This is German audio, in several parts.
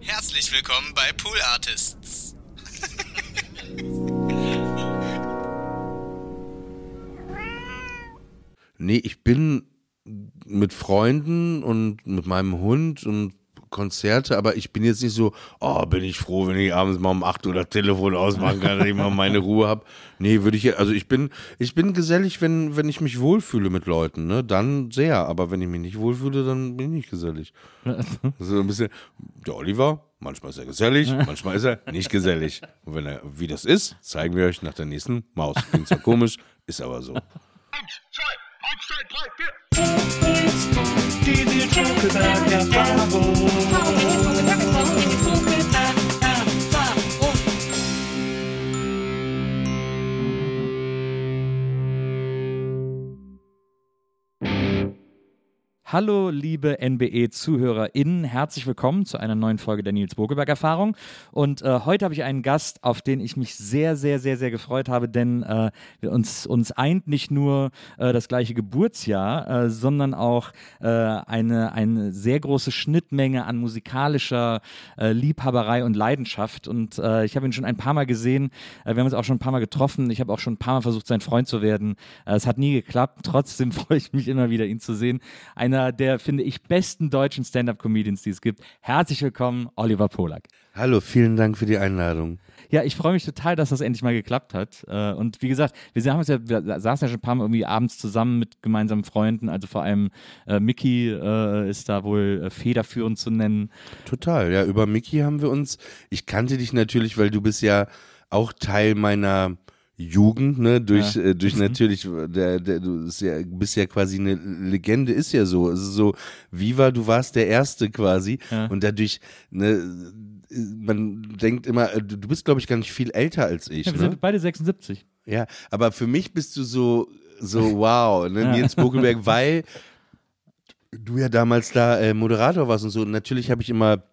Herzlich willkommen bei Pool Artists. Nee, ich bin mit Freunden und mit meinem Hund und Konzerte, aber ich bin jetzt nicht so, oh, bin ich froh, wenn ich abends mal um 8 Uhr das Telefon ausmachen kann, dass ich mal meine Ruhe habe. Nee, würde ich, also ich bin, ich bin gesellig, wenn, wenn ich mich wohlfühle mit Leuten, ne, dann sehr, aber wenn ich mich nicht wohlfühle, dann bin ich nicht gesellig. So ein bisschen, der Oliver, manchmal ist er gesellig, manchmal ist er nicht gesellig. Und wenn er, wie das ist, zeigen wir euch nach der nächsten Maus. Klingt zwar komisch, ist aber so. Eins, zwei, eins, zwei, drei, vier. Die wir Schokolade Erfahrung. Hallo, liebe NBE-ZuhörerInnen, herzlich willkommen zu einer neuen Folge der Nils Bogelberg-Erfahrung. Und äh, heute habe ich einen Gast, auf den ich mich sehr, sehr, sehr, sehr gefreut habe, denn äh, uns, uns eint nicht nur äh, das gleiche Geburtsjahr, äh, sondern auch äh, eine, eine sehr große Schnittmenge an musikalischer äh, Liebhaberei und Leidenschaft. Und ich habe ihn schon ein paar Mal gesehen, wir haben uns auch schon ein paar Mal getroffen. Ich habe auch schon ein paar Mal versucht, sein Freund zu werden. Es hat nie geklappt. Trotzdem freue ich mich immer wieder, ihn zu sehen. Einer der, finde ich, besten deutschen Stand-Up-Comedians, die es gibt. Herzlich willkommen, Oliver Polak. Hallo, vielen Dank für die Einladung. Ja, ich freue mich total, dass das endlich mal geklappt hat. Äh, Und wie gesagt, wir, haben uns ja, wir saßen ja schon ein paar Mal irgendwie abends zusammen mit gemeinsamen Freunden. Also vor allem äh, Mickey äh, ist da wohl äh, federführend zu nennen. Total, ja. Über Mickey haben wir uns, ich kannte dich natürlich, weil du bist ja auch Teil meiner Jugend, ne, durch, Ja. äh, durch natürlich, der, der, du bist ja, bist ja quasi eine Legende, ist ja so. Es ist so, Viva, du warst der Erste quasi. Ja. Und dadurch, ne, man denkt immer, äh, du du bist, glaube ich, gar nicht viel älter als ich. Ja, wir ne? sind beide 76. Ja, aber für mich bist du so, so wow, ne? Nils Bokelberg, weil du ja damals da äh, Moderator warst und so. Und natürlich habe ich immer,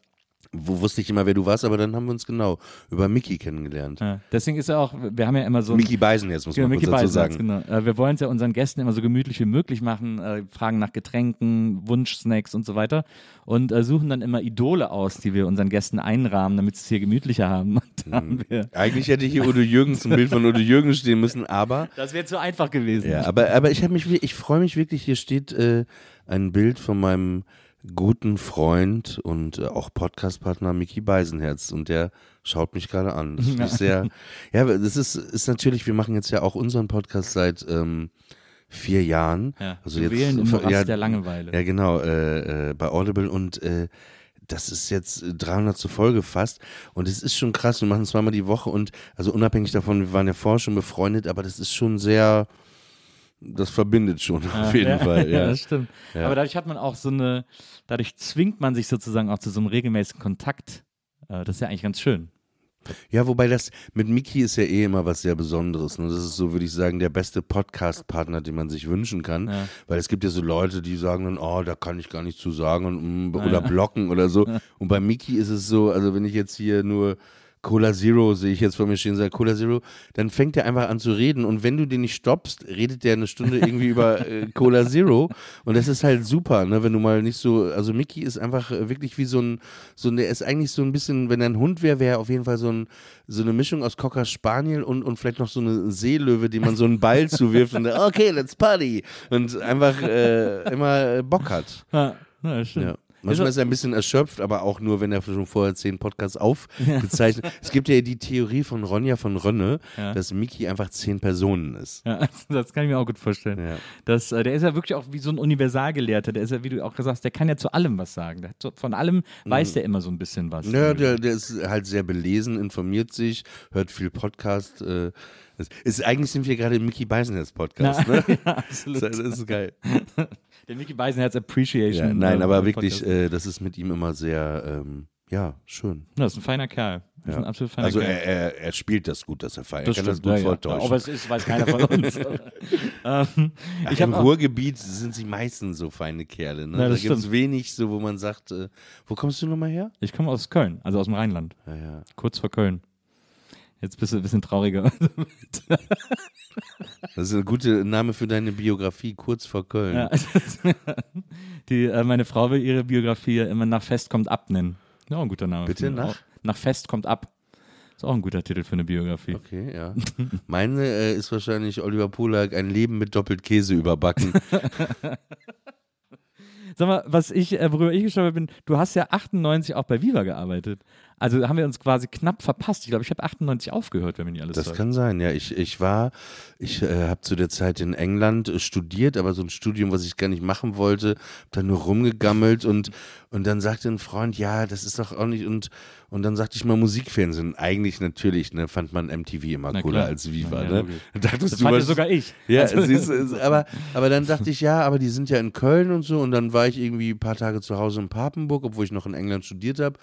wo wusste ich immer, wer du warst, aber dann haben wir uns genau über Mickey kennengelernt. Ja. Deswegen ist er auch, wir haben ja immer so Mickey Beisen jetzt, muss Genau, man Mickey kurz dazu sagen. genau. Äh, wir wollen es ja unseren Gästen immer so gemütlich wie möglich machen, äh, fragen nach Getränken, Wunschsnacks und so weiter und äh, suchen dann immer Idole aus, die wir unseren Gästen einrahmen, damit sie es hier gemütlicher haben. Da haben Eigentlich hätte hier Udo Jürgens, ein Bild von Udo Jürgens stehen müssen, aber das wäre zu einfach gewesen. Ja, aber, aber ich mich, ich freue mich wirklich, hier steht äh, ein Bild von meinem guten Freund und äh, auch Podcastpartner Mickey Beisenherz und der schaut mich gerade an. Das finde ich sehr, ja, das ist, ist natürlich, wir machen jetzt ja auch unseren Podcast seit ähm, vier Jahren. Ja, also wir jetzt, wählen im Morast ja, der Langeweile. Ja, genau, äh, äh, bei Audible und äh, das ist jetzt 300 zur Folge fast und es ist schon krass, wir machen zweimal die Woche und also unabhängig davon, wir waren ja vorher schon befreundet, aber das ist schon sehr, das verbindet schon auf jeden ja, Fall. Ja, Ja. das stimmt. Ja. Aber dadurch hat man auch so eine, dadurch zwingt man sich sozusagen auch zu so einem regelmäßigen Kontakt. Äh, das ist ja eigentlich ganz schön. ja, wobei das mit Miki ist ja eh immer was sehr Besonderes. Ne? Das ist so, würde ich sagen, der beste Podcast-Partner, den man sich wünschen kann. Ja. Weil es gibt ja so Leute, die sagen dann, oh, da kann ich gar nicht zu sagen und, mm, oder blocken oder so. Und bei Miki ist es so, also wenn ich jetzt hier nur Cola Zero sehe ich jetzt vor mir stehen, sage Cola Zero, dann fängt er einfach an zu reden und wenn du den nicht stoppst, redet der eine Stunde irgendwie über äh, Cola Zero und das ist halt super, ne, wenn du mal nicht so, also Mickey ist einfach äh, wirklich wie so ein, so ein, der ist eigentlich so ein bisschen, wenn er ein Hund wäre, wäre er auf jeden Fall so ein, so eine Mischung aus Cocker Spaniel und, und vielleicht noch so eine Seelöwe, die man so einen Ball zuwirft und der, okay, let's party und einfach äh, immer Bock hat. Ja, das stimmt. Ja. Manchmal ist er ein bisschen erschöpft, aber auch nur, wenn er schon vorher zehn Podcasts aufgezeichnet Es gibt ja die Theorie von Ronja von Rönne, Ja. dass Mickey einfach zehn Personen ist. Ja, das kann ich mir auch gut vorstellen. Ja. Das, äh, der ist ja wirklich auch wie so ein Universalgelehrter. Der ist ja, wie du auch gesagt hast, der kann ja zu allem was sagen. Hat von allem weiß der immer so ein bisschen was. Mhm. Ja, der, der ist halt sehr belesen, informiert sich, hört viel Podcast. Äh, ist, eigentlich sind wir gerade im Mickey Beisenherz Podcast. Na, Ne? ja, absolut. Das ist geil. Der Mickey Beisenherz Appreciation. Ja, nein, äh, aber wirklich, äh, das ist mit ihm immer sehr, ähm, ja, schön. Das ist ein feiner Kerl. Das ist ein absolut feiner Also Kerl. er, er, er spielt das gut, dass er feiert. Er das kann das stimmt, gut ja, ja. vortäuschen. Ob es ist, weiß keiner von uns. ähm, Ach, ich Im Ruhrgebiet sind sie meistens so feine Kerle. Ne? Ja, da das gibt es wenig so, wo man sagt, äh, wo kommst du nochmal her? ich komme aus Köln, also aus dem Rheinland, Ja, ja. kurz vor Köln. Jetzt bist du ein bisschen trauriger. Das ist ein guter Name für deine Biografie, kurz vor Köln. Ja, die, äh, meine Frau will ihre Biografie immer nach Fest kommt ab nennen. Ja, auch ein guter Name. Bitte, nach? Auch. Nach Fest kommt ab. Ist auch ein guter Titel für eine Biografie. Okay, ja. Meine äh, ist wahrscheinlich Oliver Polak, ein Leben mit doppelt Käse überbacken. Sag mal, was ich, äh, worüber ich gestolpert bin, du hast ja 98 auch bei Viva gearbeitet. Also haben wir uns quasi knapp verpasst. Ich glaube, ich habe 98 aufgehört, wenn mir nicht alles Das täuscht. kann sein, ja. Ich, ich war, ich äh, habe zu der Zeit in England äh, studiert, aber so ein Studium, was ich gar nicht machen wollte, hab da nur rumgegammelt und, und dann sagte ein Freund, ja, das ist doch auch nicht und, und dann sagte ich mal Musikfernsehen. Eigentlich natürlich, ne, fand man MTV immer Na cooler klar. als Viva, Ja, ne? logisch. Dachtest Das du, fand was- sogar ich. Ja, Also- du, es- aber, aber dann dachte ich, ja, aber die sind ja in Köln und so. Und dann war ich irgendwie ein paar Tage zu Hause in Papenburg, obwohl ich noch in England studiert habe.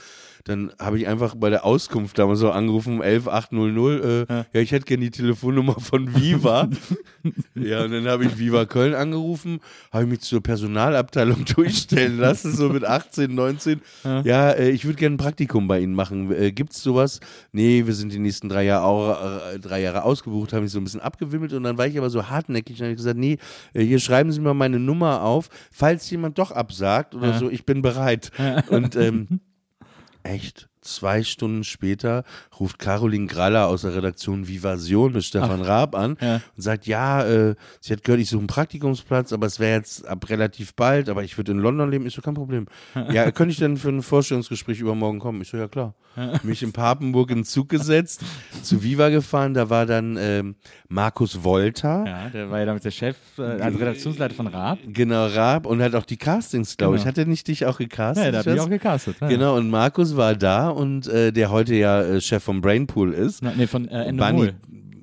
Dann habe ich einfach bei der Auskunft damals so angerufen, 11800, äh, ja. ich hätte gerne die Telefonnummer von Viva. ja, und dann habe ich Viva Köln angerufen, habe ich mich zur Personalabteilung durchstellen lassen, so mit 18, 19. Ja, äh, ich würde gerne ein Praktikum bei Ihnen machen. Äh, gibt's sowas? Nee, wir sind die nächsten drei Jahre, äh, drei Jahre ausgebucht, habe ich so ein bisschen abgewimmelt und dann war ich aber so hartnäckig und habe gesagt, nee, äh, hier schreiben Sie mir meine Nummer auf, falls jemand doch absagt oder Ja. so, ich bin bereit. Und ähm, echt, zwei Stunden später ruft Caroline Graller aus der Redaktion Vivasion mit Stefan Raab an Ja. und sagt, ja, äh, sie hat gehört, ich suche einen Praktikumsplatz, aber es wäre jetzt ab relativ bald, aber ich würde in London leben. Ich so, kein Problem. Ja, könnte ich denn für ein Vorstellungsgespräch übermorgen kommen? Ich so, ja klar. Mich in Papenburg in Zug gesetzt, zu Viva gefahren, da war dann ähm, Markus Wolter. Ja, der war ja damit der Chef, äh, also Redaktionsleiter von Raab. Genau, Raab und hat auch die Castings, glaube ich. Genau. Hat er nicht dich auch gecastet? Ja, der hat Ich mich auch gecastet. Ja. Genau, und Markus war da und äh, der heute ja äh, Chef vom Brainpool ist. Na, nee, von äh, Ende Bunny. Mol.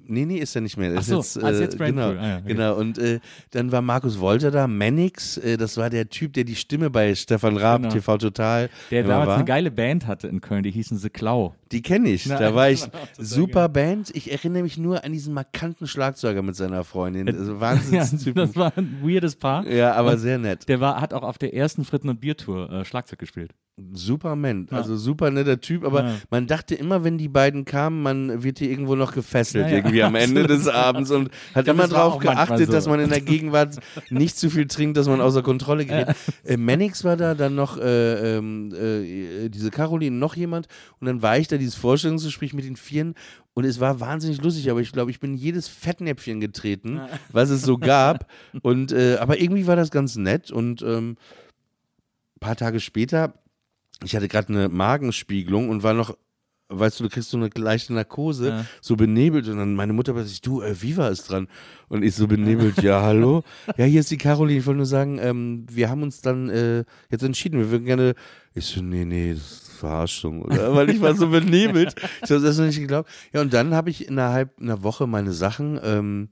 Nee, nee, ist er nicht mehr. Ach Ist so, jetzt, ah, ist äh, jetzt genau, Brainpool. Ah, ja, okay. genau. Und äh, dann war Markus Wolter da, Mannix, äh, das war der Typ, der die Stimme bei Stefan Raab, Genau. TV Total, Der damals war. eine geile Band hatte in Köln, die hießen The Klau. Die kenne ich. Na, da war ich genau, super Band. Ich erinnere mich nur an diesen markanten Schlagzeuger mit seiner Freundin. Also Wahnsinnstypen. das war ein weirdes Paar. ja, aber sehr nett. Der war, hat auch auf der ersten Fritten- und Biertour äh, Schlagzeug gespielt. Super Mensch, also super netter Typ, aber Ja. man dachte immer, wenn die beiden kamen, man wird hier irgendwo noch gefesselt, Ja, ja. Irgendwie am Ende des Abends und hat glaub, immer darauf geachtet, so. dass man in der Gegenwart nicht zu viel trinkt, dass man außer Kontrolle gerät. Äh, Mannix war da, dann noch äh, ähm, äh, diese Caroline, noch jemand und dann war ich da, dieses Vorstellungsgespräch mit den Vieren und es war wahnsinnig lustig, aber ich glaube, ich bin in jedes Fettnäpfchen getreten, was es so gab und äh, aber irgendwie war das ganz nett und ähm, ein paar Tage später ich hatte gerade eine Magenspiegelung und war noch, weißt du, du kriegst so eine leichte Narkose, Ja. so benebelt und dann meine Mutter sagt, du, äh, Viva ist dran. Und ich so benebelt, ja, hallo? Ja, hier ist die Caroline, ich wollte nur sagen, ähm, wir haben uns dann äh, jetzt entschieden, wir würden gerne, ich so, nee, nee, das ist Verarschung, oder? Weil ich war so benebelt. Ich habe das noch nicht geglaubt. Ja, und dann habe ich innerhalb einer Woche meine Sachen ähm,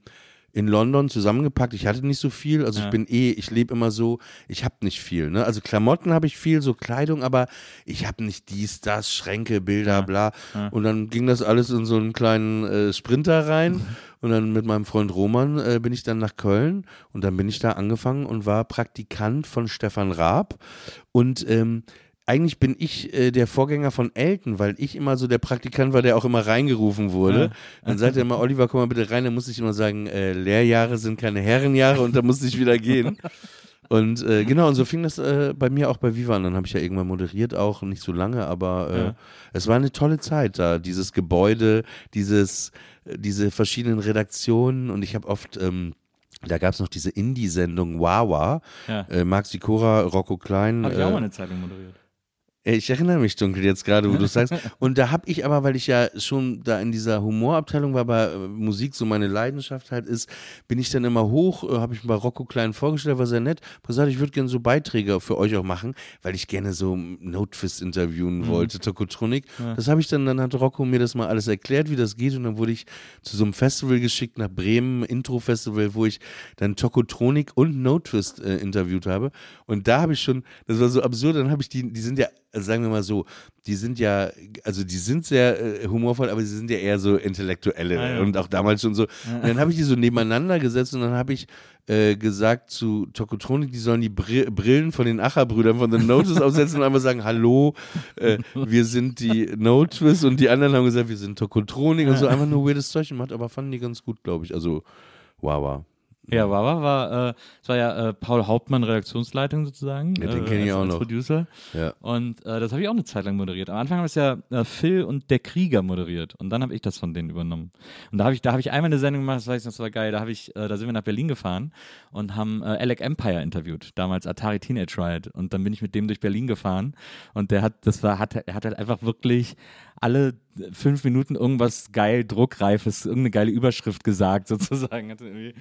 in London zusammengepackt. Ich hatte nicht so viel, also Ja. ich bin eh, ich lebe immer so, ich habe nicht viel. Ne? Also Klamotten habe ich viel, so Kleidung, aber ich habe nicht dies, das, Schränke, Bilder, bla. Und dann ging das alles in so einen kleinen äh, Sprinter rein. Und dann mit meinem Freund Roman äh, bin ich dann nach Köln und dann bin ich da angefangen und war Praktikant von Stefan Raab. Und ähm, eigentlich bin ich äh, der Vorgänger von Elton, weil ich immer so der Praktikant war, der auch immer reingerufen wurde. Dann sagte er immer, Oliver, komm mal bitte rein. Dann musste ich immer sagen, äh, Lehrjahre sind keine Herrenjahre und da musste ich wieder gehen. Und äh, genau, und so fing das äh, bei mir auch bei Viva an. Dann habe ich ja irgendwann moderiert auch, nicht so lange, aber äh, Ja. es war eine tolle Zeit da. Dieses Gebäude, dieses, äh, diese verschiedenen Redaktionen und ich habe oft, ähm, da gab es noch diese Indie-Sendung Wawa, Ja. äh, Max Sikora, Rocco Klein. Habe ich äh, auch mal eine Zeitung moderiert. Ich erinnere mich dunkel jetzt gerade, wo du sagst. Und da habe ich aber, weil ich ja schon da in dieser Humorabteilung war, bei äh, Musik so meine Leidenschaft halt ist, bin ich dann immer hoch, äh, habe ich mir bei Rocco Klein vorgestellt, war sehr nett. Gesagt, ich würde gerne so Beiträge für euch auch machen, weil ich gerne so Notfist interviewen wollte, Tokotronik. Das habe ich dann, dann hat Rocco mir das mal alles erklärt, wie das geht. Und dann wurde ich zu so einem Festival geschickt nach Bremen, Intro-Festival, wo ich dann Tokotronik und Notfist äh, interviewt habe. Und da habe ich schon, das war so absurd, dann habe ich die, die sind ja, also sagen wir mal so, die sind ja, also die sind sehr äh, humorvoll, aber sie sind ja eher so Intellektuelle Ah, ja. und auch damals schon so. Und dann habe ich die so nebeneinander gesetzt und dann habe ich äh, gesagt zu Tokotronik, die sollen die Bri Brillen von den Acher-Brüdern von The Notice aufsetzen und einfach sagen, hallo, äh, wir sind die Notice und die anderen haben gesagt, wir sind Tokotronik und so einfach nur weirdes Zeug gemacht, aber fanden die ganz gut, glaube ich. Also, wow, wow. Ja, Wawa war, äh, es war ja äh, Paul Hauptmann Redaktionsleitung sozusagen. Ja, den äh, ich auch noch. Producer. Ja. Und äh, das habe ich auch eine Zeit lang moderiert. Am Anfang haben es ja äh, Phil und der Krieger moderiert und dann habe ich das von denen übernommen. Und da habe ich, da habe ich einmal eine Sendung gemacht, das weiß ich, noch, das war geil. Da habe ich, äh, da sind wir nach Berlin gefahren und haben äh, Alec Empire interviewt, damals Atari Teenage Riot. Und dann bin ich mit dem durch Berlin gefahren und der hat, das war, hat, er hat halt einfach wirklich alle fünf Minuten irgendwas geil druckreifes, irgendeine geile Überschrift gesagt sozusagen. Hatte irgendwie,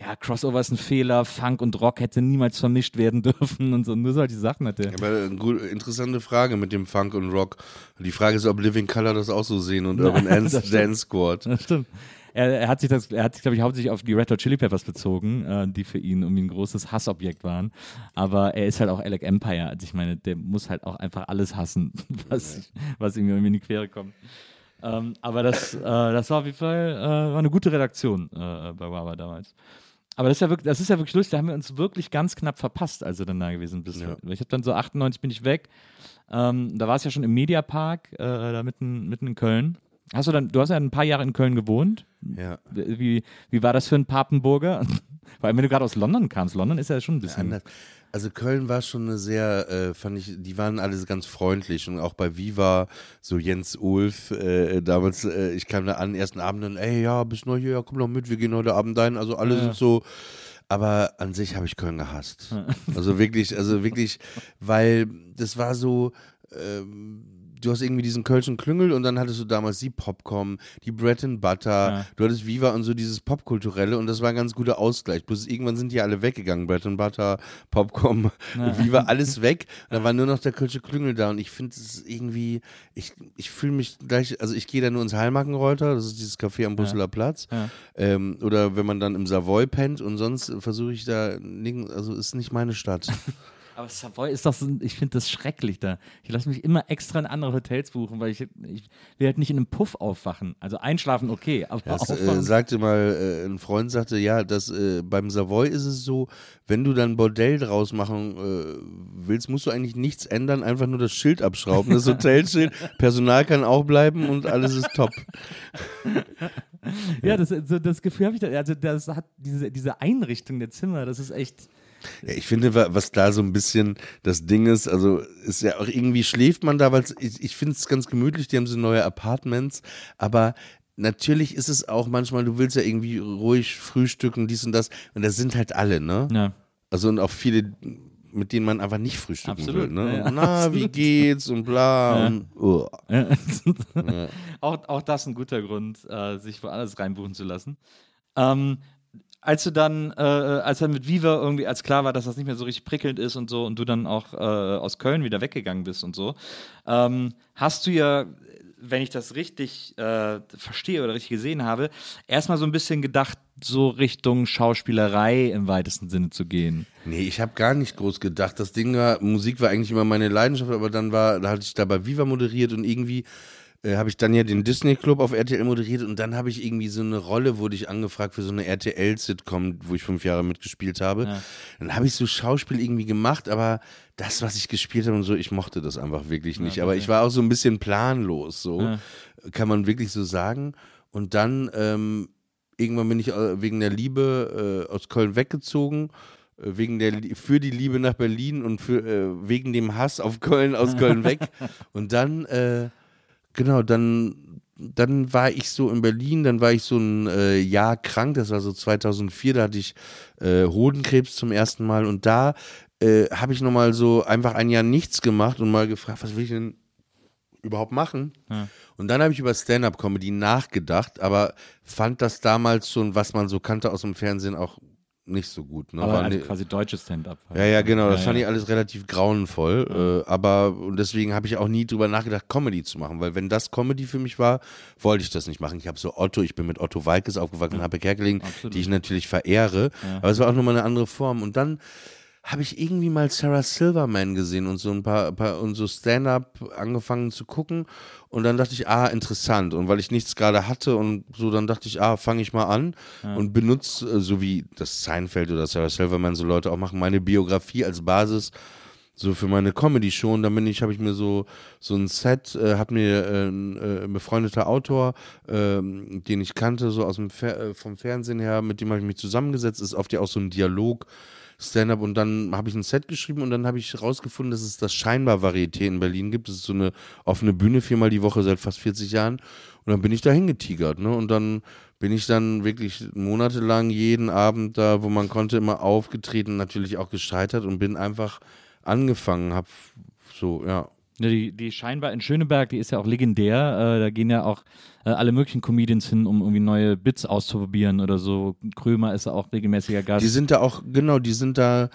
ja, Crossover ist ein Fehler, Funk und Rock hätte niemals vermischt werden dürfen und so. Nur solche Sachen hat er. Aber eine gut, interessante Frage mit dem Funk und Rock. Die Frage ist, ob Living Color das auch so sehen und Urban. Dance Squad. Das stimmt. Er, er hat sich das, er hat sich, glaube ich, hauptsächlich auf die Red Hot Chili Peppers bezogen, äh, die für ihn irgendwie ein großes Hassobjekt waren. Aber er ist halt auch Alec Empire. Also ich meine, der muss halt auch einfach alles hassen, was, was ihm irgendwie in die Quere kommt. Ähm, aber das, äh, das war auf jeden Fall äh, war eine gute Redaktion äh, bei Wawa damals. Aber das ist ja wirklich, das ist ja wirklich lustig, da haben wir uns wirklich ganz knapp verpasst, als du dann da gewesen bist. Ja. Ich habe dann so 98 bin ich weg. Ähm, da war es ja schon im Mediapark, äh, da mitten, mitten in Köln. Hast du dann, du hast ja ein paar Jahre in Köln gewohnt. Ja. Wie, wie war das für einen Papenburger? Vor allem, wenn du gerade aus London kamst. London ist ja schon ein bisschen. Anders. Also Köln war schon eine sehr, äh, fand ich, die waren alle ganz freundlich und auch bei Viva, so Jens Ulf, äh, damals, äh, ich kam da an, ersten Abend und, ey, ja, bist neu hier, ja, komm doch mit, wir gehen heute Abend dahin, also alle Ja. sind so, aber an sich habe ich Köln gehasst. Also wirklich, also wirklich, weil das war so, ähm, du hast irgendwie diesen Kölschen Klüngel und dann hattest du damals die Popcom, die Bread and Butter, Ja. du hattest Viva und so dieses Popkulturelle und das war ein ganz guter Ausgleich. Bloß irgendwann sind die alle weggegangen, Bread and Butter, Popcom, Viva, alles weg. Und da war nur noch der Kölsche Klüngel da und ich finde es irgendwie, ich, ich fühle mich gleich, also ich gehe da nur ins Heilmarkenreuter, das ist dieses Café am Brüsseler Platz. Ja. Ähm, oder wenn man dann im Savoy pennt und sonst versuche ich da, also ist nicht meine Stadt. Aber Savoy ist doch so, ich finde das schrecklich da. Ich lasse mich immer extra in andere Hotels buchen, weil ich, ich will halt nicht in einem Puff aufwachen. Also einschlafen okay, aber Das äh, aufwachen. sagte mal, äh, ein Freund sagte, ja, das, äh, beim Savoy ist es so, wenn du dann Bordell draus machen äh, willst, musst du eigentlich nichts ändern, einfach nur das Schild abschrauben, das Hotelschild, Personal kann auch bleiben und alles ist top. ja, das, so, das Gefühl habe ich da. Also, das hat diese, diese Einrichtung der Zimmer, das ist echt. Ja, ich finde, wa- was da so ein bisschen das Ding ist, also ist ja auch irgendwie schläft man da, weil ich, ich finde es ganz gemütlich, die haben so neue Apartments, aber natürlich ist es auch manchmal, du willst ja irgendwie ruhig frühstücken, dies und das, und das sind halt alle, ne? Ja. Also und auch viele, mit denen man einfach nicht frühstücken Absolut, will. Ne? ja, Und, Na, wie geht's und bla Ja. und. Ja. auch, auch das ein guter Grund, äh, sich woanders reinbuchen zu lassen. Ähm, als du dann, äh, als dann mit Viva irgendwie, als klar war, dass das nicht mehr so richtig prickelnd ist und so, und du dann auch äh, aus Köln wieder weggegangen bist und so, ähm, hast du ja, wenn ich das richtig äh, verstehe oder richtig gesehen habe, erstmal so ein bisschen gedacht, so Richtung Schauspielerei im weitesten Sinne zu gehen. Nee, ich habe gar nicht groß gedacht. Das Ding war, Musik war eigentlich immer meine Leidenschaft, aber dann war, da hatte ich da bei Viva moderiert und irgendwie äh, habe ich dann ja den Disney Club auf RTL moderiert und dann habe ich irgendwie so eine Rolle, wurde ich angefragt für so eine RTL-Sitcom, wo ich fünf Jahre mitgespielt habe. Ja. Dann habe ich so Schauspiel irgendwie gemacht, aber das, was ich gespielt habe und so, ich mochte das einfach wirklich nicht. aber ich war auch so ein bisschen planlos, so Ja. kann man wirklich so sagen. Und dann ähm, irgendwann bin ich äh, wegen der Liebe äh, aus Köln weggezogen. äh, Wegen der, für die Liebe nach Berlin und für, äh, wegen dem Hass auf Köln aus Köln weg. Und dann, äh, genau, dann, dann war ich so in Berlin, dann war ich so ein äh, Jahr krank, das war so 2004, da hatte ich äh, Hodenkrebs zum ersten Mal und da äh, habe ich nochmal so einfach ein Jahr nichts gemacht und mal gefragt, was will ich denn überhaupt machen? Ja. Und dann habe ich über Stand-up-Comedy nachgedacht, aber fand das damals schon, was man so kannte aus dem Fernsehen, auch nicht so gut. Ne? Aber also ne- quasi deutsches Stand-up. ja, ja, genau. Das Ja, fand ja. ich alles relativ grauenvoll. Äh, aber und deswegen habe ich auch nie drüber nachgedacht, Comedy zu machen. Weil wenn das Comedy für mich war, wollte ich das nicht machen. Ich habe so Otto, ich bin mit Otto Walkes aufgewachsen, Happe Kerkeling, Absolut. die ich natürlich verehre. Aber es war auch nochmal eine andere Form. Und dann habe ich irgendwie mal Sarah Silverman gesehen und so ein paar, paar und so Stand-up angefangen zu gucken. Und dann dachte ich, ah, interessant. Und weil ich nichts gerade hatte und so, dann dachte ich, ah, fange ich mal an und benutze, äh, so wie das Seinfeld oder Sarah Silverman so Leute auch machen, meine Biografie als Basis so für meine Comedy schon. Dann bin ich, habe ich mir so so ein Set, äh, hat mir äh, ein äh, befreundeter Autor, ähm, den ich kannte, so aus dem Fer äh, vom Fernsehen her, mit dem habe ich mich zusammengesetzt. Ist oft ja auch so ein Dialog. Stand-up und dann habe ich ein Set geschrieben und dann habe ich herausgefunden, dass es das scheinbar Varieté in Berlin gibt. Das ist so eine offene Bühne viermal die Woche seit fast 40 Jahren und dann bin ich da hingetigert, ne? Und dann bin ich dann wirklich monatelang jeden Abend da, wo man konnte, immer aufgetreten, natürlich auch gescheitert und bin einfach angefangen, hab so, ja. Ja, die, die scheinbar in Schöneberg, die ist ja auch legendär. Äh, da gehen ja auch äh, alle möglichen Comedians hin, um irgendwie neue Bits auszuprobieren oder so. Krömer ist ja auch regelmäßiger Gast. Die sind da auch, genau, die sind da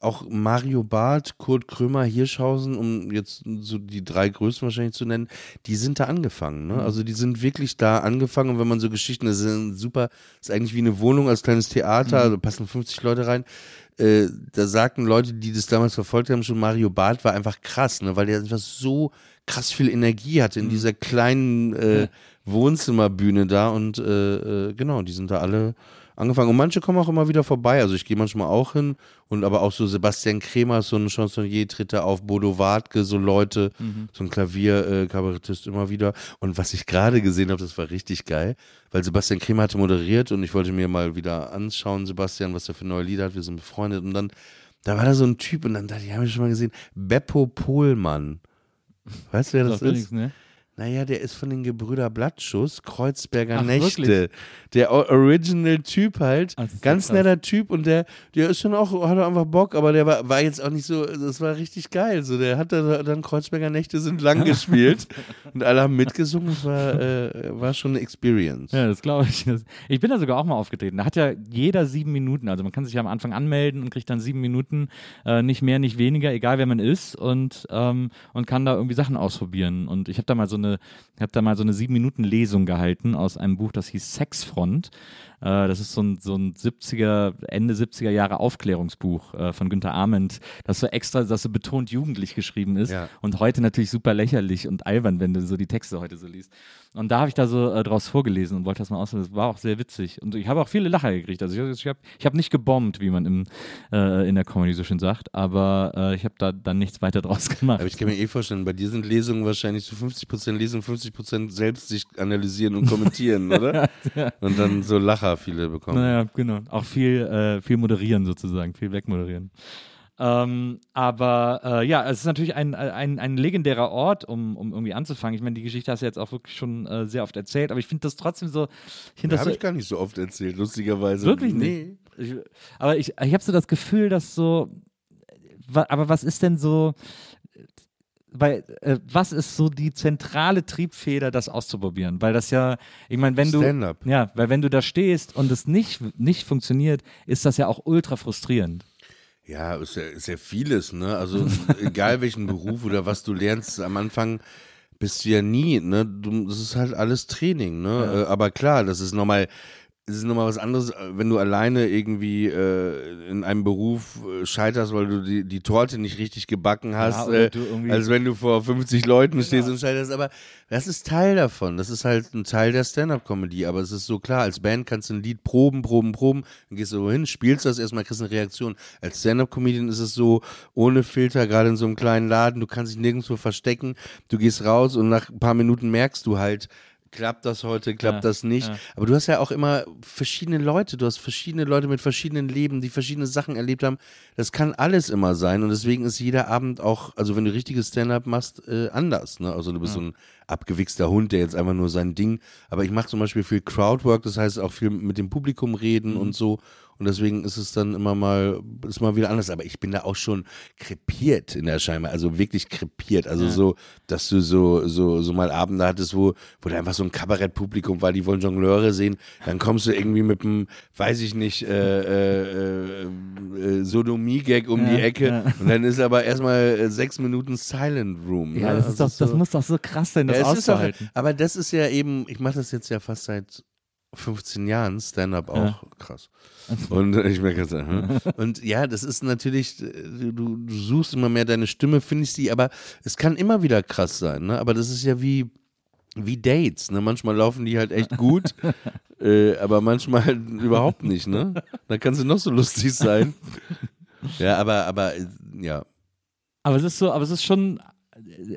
auch Mario Barth, Kurt Krömer, Hirschhausen, um jetzt so die drei größten wahrscheinlich zu nennen, die sind da angefangen. Ne? Also die sind wirklich da angefangen und wenn man so Geschichten, das ist super, das ist eigentlich wie eine Wohnung als kleines Theater, da passen 50 Leute rein. Äh, da sagten Leute, die das damals verfolgt haben, schon Mario Barth war einfach krass, ne? weil der einfach so krass viel Energie hatte in dieser kleinen äh, Wohnzimmerbühne da und äh, äh, genau, die sind da alle angefangen. Und manche kommen auch immer wieder vorbei. Also ich gehe manchmal auch hin und aber auch so Sebastian Kremer, so ein Chansonnier, tritt da auf, Bodo Wartke, so Leute, so ein Klavierkabarettist immer wieder. Und was ich gerade gesehen habe, das war richtig geil, weil Sebastian Kremer hatte moderiert und ich wollte mir mal wieder anschauen, Sebastian, was er für neue Lieder hat. Wir sind befreundet und dann, da war da so ein Typ und dann dachte ich, habe ich schon mal gesehen, Beppo Pohlmann. Weißt du, wer das mir ist? nichts, ne? Naja, der ist von den Gebrüder Blattschuss, Kreuzberger Ach, Nächte. wirklich? Der Original-Typ halt. Ist Ganz netter Typ und der, der ist schon auch, hat einfach Bock, aber der war, war jetzt auch nicht so, das war richtig geil. So, der hat da, dann Kreuzberger Nächte sind lang gespielt und alle haben mitgesungen. Das war, äh, war schon eine Experience. Ja, das glaube ich. Ich bin da sogar auch mal aufgetreten. Da hat ja jeder sieben Minuten. Also man kann sich ja am Anfang anmelden und kriegt dann sieben Minuten, äh, nicht mehr, nicht weniger, egal wer man ist und, ähm, und kann da irgendwie Sachen ausprobieren. Und ich habe da mal so eine, ich habe da mal so eine sieben Minuten Lesung gehalten aus einem Buch, das hieß Sexfront. Äh, das ist so ein, so ein 70er, Ende 70er Jahre Aufklärungsbuch äh, von Günter Arment, das so extra, das so betont jugendlich geschrieben ist Ja. und heute natürlich super lächerlich und albern, wenn du so die Texte heute so liest. Und da habe ich da so äh, draus vorgelesen und wollte das mal ausprobieren. Das war auch sehr witzig. Und ich habe auch viele Lacher gekriegt. Also ich, ich habe ich hab nicht gebombt, wie man im, äh, in der Comedy so schön sagt, aber äh, ich habe da dann nichts weiter draus gemacht. Aber ich kann mir eh vorstellen, bei dir sind Lesungen wahrscheinlich so 50% lesen, 50% selbst sich analysieren und kommentieren, oder? Und dann so Lacher viele bekommen. Naja, genau. Auch viel, äh, viel moderieren sozusagen, viel wegmoderieren. Ähm, aber äh, ja, es ist natürlich ein, ein, ein legendärer Ort, um, um irgendwie anzufangen. Ich meine, die Geschichte hast du jetzt auch wirklich schon äh, sehr oft erzählt, aber ich finde das trotzdem so. Ich habe so, ich gar nicht so oft erzählt, lustigerweise. Wirklich nee. nicht? Ich, aber ich, ich habe so das Gefühl, dass so. wa- Aber was ist denn so. Weil, äh, was ist so die zentrale Triebfeder, das auszuprobieren? Weil das ja, ich meine, wenn du. Ja, weil wenn du da stehst und es nicht, nicht funktioniert, ist das ja auch ultra frustrierend. Ja, ist ja, ist ja vieles, ne? Also egal welchen Beruf oder was du lernst, am Anfang bist du ja nie, ne? Du, das ist halt alles Training, ne? Äh, aber klar, das ist nochmal, es ist nochmal was anderes, äh, wenn du alleine irgendwie äh, in einem Beruf äh, scheiterst, weil du die, die Torte nicht richtig gebacken hast, oder äh, als wenn du vor 50 Leuten stehst und scheiterst. Aber das ist Teil davon. Das ist halt ein Teil der Stand-Up-Comedy. Aber es ist so klar, als Band kannst du ein Lied proben, proben, proben, dann gehst du hin, spielst das erstmal, kriegst eine Reaktion. Als Stand-Up-Comedian ist es so, ohne Filter, gerade in so einem kleinen Laden, du kannst dich nirgendwo verstecken, du gehst raus und nach ein paar Minuten merkst du halt, klappt das heute, klappt Ja, das nicht. ja. Aber du hast ja auch immer verschiedene Leute, du hast verschiedene Leute mit verschiedenen Leben, die verschiedene Sachen erlebt haben. Das kann alles immer sein und deswegen ist jeder Abend auch, also wenn du richtiges Stand-up machst, äh, anders. Ne? Also du bist so ein abgewichster Hund, der jetzt einfach nur sein Ding. Aber ich mache zum Beispiel viel Crowdwork, das heißt auch viel mit dem Publikum reden und so. Und deswegen ist es dann immer mal, ist mal wieder anders. Aber ich bin da auch schon krepiert in der Scheibe, also wirklich krepiert. Also so, dass du so, so, so mal Abende hattest, wo, wo da einfach so ein Kabarettpublikum war, die wollen Jongleure sehen. Dann kommst du irgendwie mit einem, weiß ich nicht, äh, äh, äh, Sodomie-Gag um Ja, die Ecke. ja. Und dann ist aber erstmal äh, sechs Minuten Silent Room. Ja, ne? das, ist Also doch, das so- muss doch so krass sein, das ja, auszuhalten. aber das ist ja eben, ich mache das jetzt ja fast seit 15 Jahren, Stand-up auch, krass. Und äh, ich merke jetzt, hm. und ja, das ist natürlich, äh, du, du suchst immer mehr deine Stimme, findest die, aber es kann immer wieder krass sein, ne? Aber das ist ja wie, wie Dates, ne? Manchmal laufen die halt echt gut, äh, aber manchmal halt überhaupt nicht, ne? Da kannst du noch so lustig sein. Ja, aber, aber, äh, ja. Aber es ist so, aber es ist schon,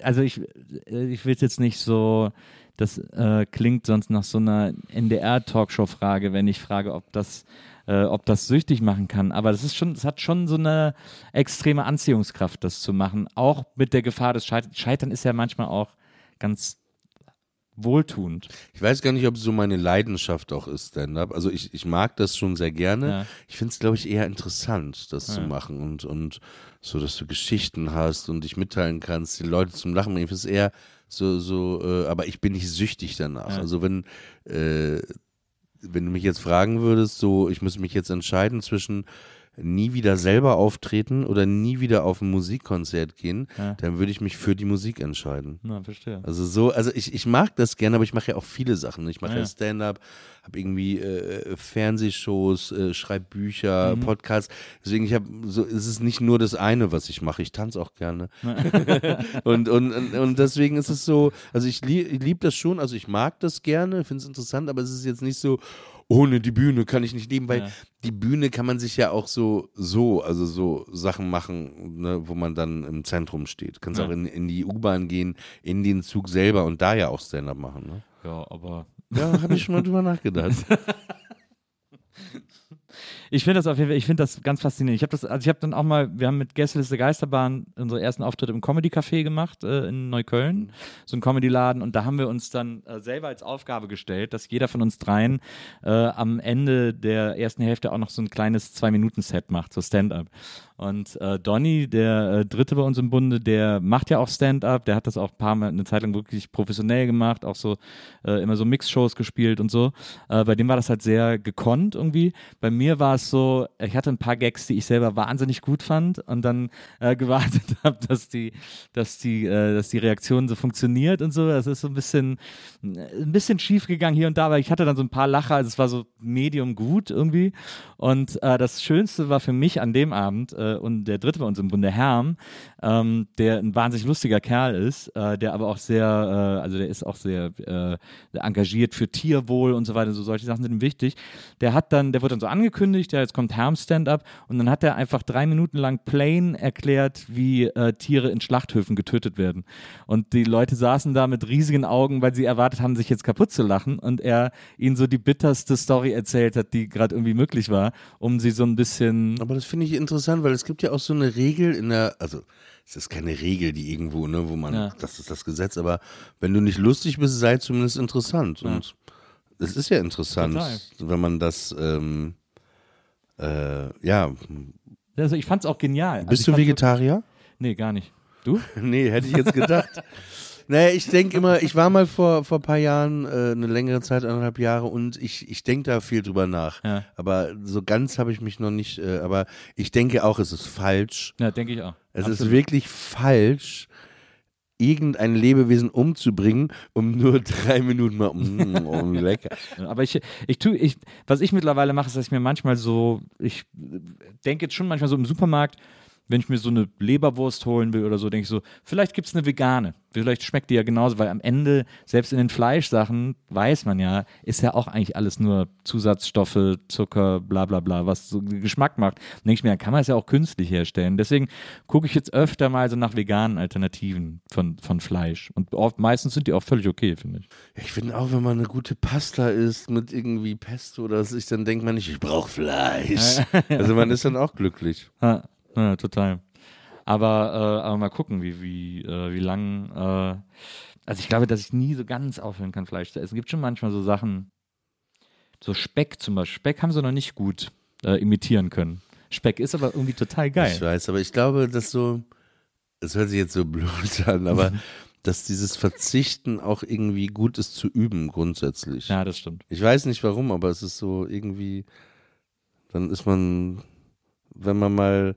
also ich, ich will es jetzt nicht so, das äh, klingt sonst nach so einer NDR-Talkshow-Frage, wenn ich frage, ob das, äh, ob das süchtig machen kann. Aber das ist schon, es hat schon so eine extreme Anziehungskraft, das zu machen. Auch mit der Gefahr des Scheiterns. Scheitern ist ja manchmal auch ganz wohltuend. Ich weiß gar nicht, ob es so meine Leidenschaft auch ist, Stand-up. Also ich, ich mag das schon sehr gerne. Ja. Ich finde es, glaube ich, eher interessant, das zu Ja. machen und, und so, dass du Geschichten hast und dich mitteilen kannst, die Leute zum Lachen bringen. Ich finde es eher so, so, äh, aber ich bin nicht süchtig danach. Ja. Also wenn, äh, wenn du mich jetzt fragen würdest, so, ich muss mich jetzt entscheiden zwischen nie wieder selber auftreten oder nie wieder auf ein Musikkonzert gehen, Ja. dann würde ich mich für die Musik entscheiden. Na, verstehe. Also so, also ich, ich mag das gerne, aber ich mache ja auch viele Sachen. Ich mache ja ja. Stand-up, habe irgendwie äh, Fernsehshows, äh, schreibe Bücher, Mhm. Podcasts. Deswegen, ich habe so, es ist nicht nur das eine, was ich mache. Ich tanze auch gerne. und, und, und, und deswegen ist es so, also ich, lieb, ich liebe das schon, also ich mag das gerne, finde es interessant, aber es ist jetzt nicht so, ohne die Bühne kann ich nicht leben, weil Ja. die Bühne kann man sich ja auch so, so, also so Sachen machen, ne, wo man dann im Zentrum steht. Kannst Ja. auch in, in die U-Bahn gehen, in den Zug selber und da ja auch Stand-up machen. Ne? Ja, aber Ja, habe ich schon mal drüber nachgedacht. Ich finde das auf jeden Fall, ich finde das ganz faszinierend. Ich habe das, also ich habe dann auch mal, wir haben mit Gästeliste Geisterbahn unsere ersten Auftritte im Comedy Café gemacht äh, in Neukölln, so ein Comedy-Laden und da haben wir uns dann äh, selber als Aufgabe gestellt, dass jeder von uns dreien äh, am Ende der ersten Hälfte auch noch so ein kleines Zwei-Minuten-Set macht, so Stand-up. Und äh, Donny, der äh, Dritte bei uns im Bunde, der macht ja auch Stand-up, der hat das auch ein paar Mal eine Zeit lang wirklich professionell gemacht, auch so äh, immer so Mix-Shows gespielt und so. Äh, bei dem war das halt sehr gekonnt irgendwie. Bei mir war es so, ich hatte ein paar Gags, die ich selber wahnsinnig gut fand und dann äh, gewartet habe, dass die, dass die, äh, dass die Reaktion so funktioniert und so. Das ist so ein bisschen, ein bisschen schief gegangen hier und da, weil ich hatte dann so ein paar Lacher, also es war so medium gut irgendwie. Und das Schönste war für mich an dem Abend äh, und der dritte bei uns im Bunde, Herm, ähm, der ein wahnsinnig lustiger Kerl ist, äh, der aber auch sehr, äh, also der ist auch sehr äh, engagiert für Tierwohl und so weiter, so solche Sachen sind ihm wichtig. Der hat dann, der wurde dann so angekündigt, ja, jetzt kommt Herm Stand-up und dann hat er einfach drei Minuten lang plain erklärt, wie äh, Tiere in Schlachthöfen getötet werden. Und die Leute saßen da mit riesigen Augen, weil sie erwartet haben, sich jetzt kaputt zu lachen und er ihnen so die bitterste Story erzählt hat, die gerade irgendwie möglich war, um sie so ein bisschen Aber das finde ich interessant, weil es gibt ja auch so eine Regel in der, also es ist keine Regel, die irgendwo, ne, wo man, Ja. das ist das Gesetz, aber wenn du nicht lustig bist, sei zumindest interessant. Ja. Und es ist ja interessant, Total. wenn man das, ähm, äh, ja. Also ich fand's auch genial. Also Bist ich du Vegetarier? So, nee, gar nicht. Du? Nee, hätte ich jetzt gedacht. naja, ich denke immer, ich war mal vor, vor ein paar Jahren, äh, eine längere Zeit, anderthalb Jahre, und ich, ich denke da viel drüber nach. Ja. Aber so ganz habe ich mich noch nicht, äh, aber ich denke auch, es ist falsch. Ja, denke ich auch. Es ist Absolut. wirklich falsch, irgendein Lebewesen umzubringen, um nur drei Minuten mal, mm, oh, wie lecker. Aber ich, ich tue, ich, was ich mittlerweile mache, ist, dass ich mir manchmal so, ich denke jetzt schon manchmal so im Supermarkt, wenn ich mir so eine Leberwurst holen will oder so, denke ich so, vielleicht gibt es eine vegane. Vielleicht schmeckt die ja genauso, weil am Ende, selbst in den Fleischsachen, weiß man ja, ist ja auch eigentlich alles nur Zusatzstoffe, Zucker, bla bla bla, was so Geschmack macht. Dann denke ich mir, dann kann man es ja auch künstlich herstellen. Deswegen gucke ich jetzt öfter mal so nach veganen Alternativen von, von Fleisch. Und oft, meistens sind die auch völlig okay, finde ich. Ich finde auch, wenn man eine gute Pasta isst mit irgendwie Pesto oder so, dann denkt man nicht, ich brauche Fleisch. also man ist dann auch glücklich. Ja, ja total. Aber, äh, aber mal gucken, wie, wie, äh, wie lang. Äh, also ich glaube, dass ich nie so ganz aufhören kann, Fleisch zu essen. Es gibt schon manchmal so Sachen, so Speck zum Beispiel. Speck haben sie noch nicht gut äh, imitieren können. Speck ist aber irgendwie total geil. Ich weiß, aber ich glaube, dass so, es hört sich jetzt so blöd an, aber dass dieses Verzichten auch irgendwie gut ist zu üben, grundsätzlich. Ja, das stimmt. Ich weiß nicht warum, aber es ist so irgendwie, dann ist man, wenn man mal,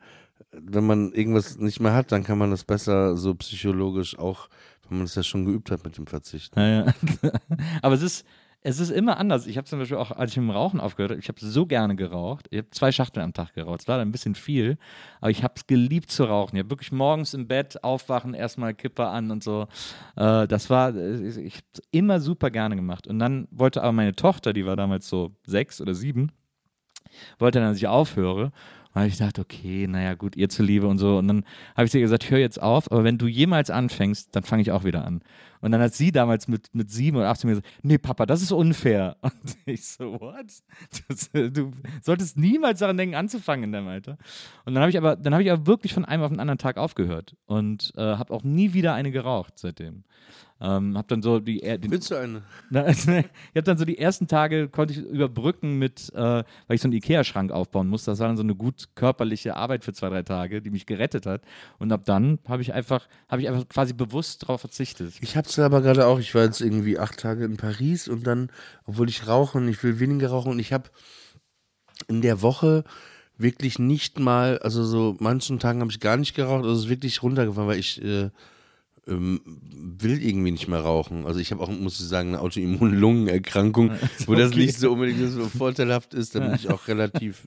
wenn man irgendwas nicht mehr hat, dann kann man das besser so psychologisch auch, wenn man es ja schon geübt hat mit dem Verzichten. Ja, ja. aber es ist, es ist immer anders. Ich habe zum Beispiel auch, als ich mit dem Rauchen aufgehört habe, ich habe so gerne geraucht. Ich habe zwei Schachteln am Tag geraucht. Es war ein bisschen viel, aber ich habe es geliebt zu rauchen. Ich habe wirklich morgens im Bett aufwachen, erstmal Kippe an und so. Äh, das war, äh, ich habe es immer super gerne gemacht. Und dann wollte aber meine Tochter, die war damals so sechs oder sieben, wollte dann, dass ich aufhöre. Hab ich dachte, okay, naja, gut, ihr zuliebe und so. Und dann habe ich ihr gesagt, hör jetzt auf, aber wenn du jemals anfängst, dann fange ich auch wieder an. Und dann hat sie damals mit, mit sieben oder acht zu mir gesagt, nee, Papa, das ist unfair. Und ich so, what? Das, du solltest niemals daran denken, anzufangen in deinem Alter. Und dann habe ich aber, dann habe ich aber wirklich von einem auf den anderen Tag aufgehört und äh, habe auch nie wieder eine geraucht seitdem. Ähm, hab dann so die, er- den, Willst du eine? also, ich habe dann so die ersten Tage konnte ich überbrücken mit, äh, weil ich so einen Ikea-Schrank aufbauen musste. Das war dann so eine gut körperliche Arbeit für zwei, drei Tage, die mich gerettet hat. Und ab dann habe ich einfach, habe ich einfach quasi bewusst darauf verzichtet. Ich hab's aber gerade auch. Ich war jetzt irgendwie acht Tage in Paris und dann, obwohl ich rauche und ich will weniger rauchen und ich habe in der Woche wirklich nicht mal, also so manchen Tagen habe ich gar nicht geraucht, also es ist wirklich runtergefahren, weil ich äh, will irgendwie nicht mehr rauchen. Also ich habe auch, muss ich sagen, eine Autoimmun-Lungenerkrankung, wo das okay. nicht so unbedingt so vorteilhaft ist. Da bin ich auch relativ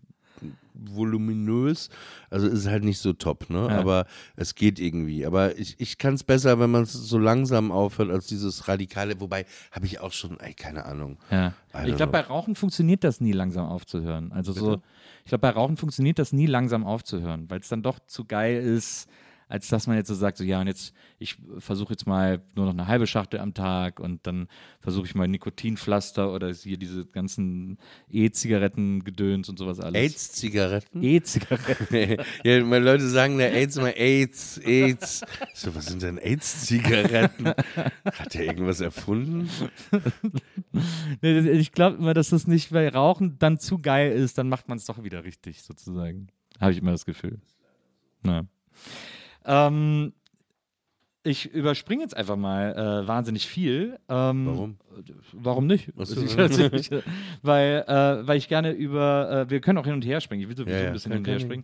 voluminös. Also ist halt nicht so top, ne? Ja. Aber es geht irgendwie. Aber ich, ich kann es besser, wenn man es so langsam aufhört, als dieses radikale. Wobei, habe ich auch schon, ey, keine Ahnung. Ja. Ich glaube, bei. Rauchen funktioniert das nie langsam aufzuhören. Also so, ich glaube, bei Rauchen funktioniert das nie langsam aufzuhören, weil es dann doch zu geil ist, als dass man jetzt so sagt, so ja, und jetzt, ich versuche jetzt mal nur noch eine halbe Schachtel am Tag und dann versuche ich mal Nikotinpflaster oder hier diese ganzen E-Zigaretten-Gedöns und sowas alles. AIDS-Zigaretten? E-Zigaretten. ja, meine Leute sagen der AIDS immer AIDS, AIDS. So, was sind denn AIDS-Zigaretten? Hat der irgendwas erfunden? Nee, ich glaube immer, dass das nicht bei Rauchen dann zu geil ist, dann macht man es doch wieder richtig, sozusagen. Habe ich immer das Gefühl. Na. Ähm, ich überspringe jetzt einfach mal äh, wahnsinnig viel. Ähm, Warum? Warum nicht? Ach so. Ich- tatsächlich, äh, weil, äh, weil ich gerne über, äh, wir können auch hin und her springen, ich will sowieso Ja, ja, ein bisschen kann- hin und her springen.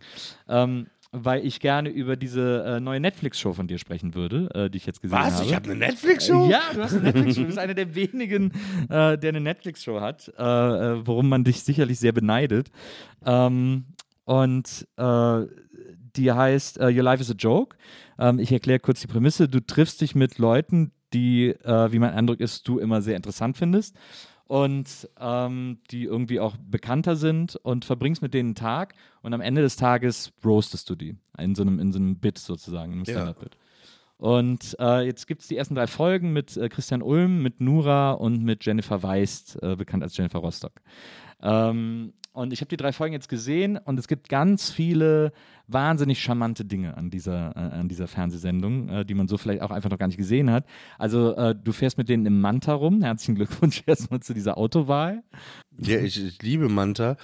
Ähm, weil ich gerne über diese äh, neue Netflix-Show von dir sprechen würde, äh, die ich jetzt gesehen habe. Was? Ich habe eine Netflix-Show? Ja, du hast eine Netflix-Show. Du bist einer der wenigen, äh, der eine Netflix-Show hat, worum man dich sicherlich sehr beneidet. Ähm, und die heißt äh, Your Life is a Joke. Ähm, ich erkläre kurz die Prämisse. Du triffst dich mit Leuten, die, äh, wie mein Eindruck ist, du immer sehr interessant findest und ähm, die irgendwie auch bekannter sind und verbringst mit denen einen Tag und am Ende des Tages roastest du die in so einem, in so einem Bit sozusagen, in einem. Stand-Up-Bit. Und äh, jetzt gibt es die ersten drei Folgen mit äh, Christian Ulm, mit Nura und mit Jennifer Weist, äh, bekannt als Jennifer Rostock. Ähm, und ich habe die drei Folgen jetzt gesehen und es gibt ganz viele wahnsinnig charmante Dinge an dieser, äh, an dieser Fernsehsendung, äh, die man so vielleicht auch einfach noch gar nicht gesehen hat. Also äh, du fährst mit denen im Manta rum. Herzlichen Glückwunsch erstmal zu dieser Autowahl. Ja, ich, ich liebe Manta.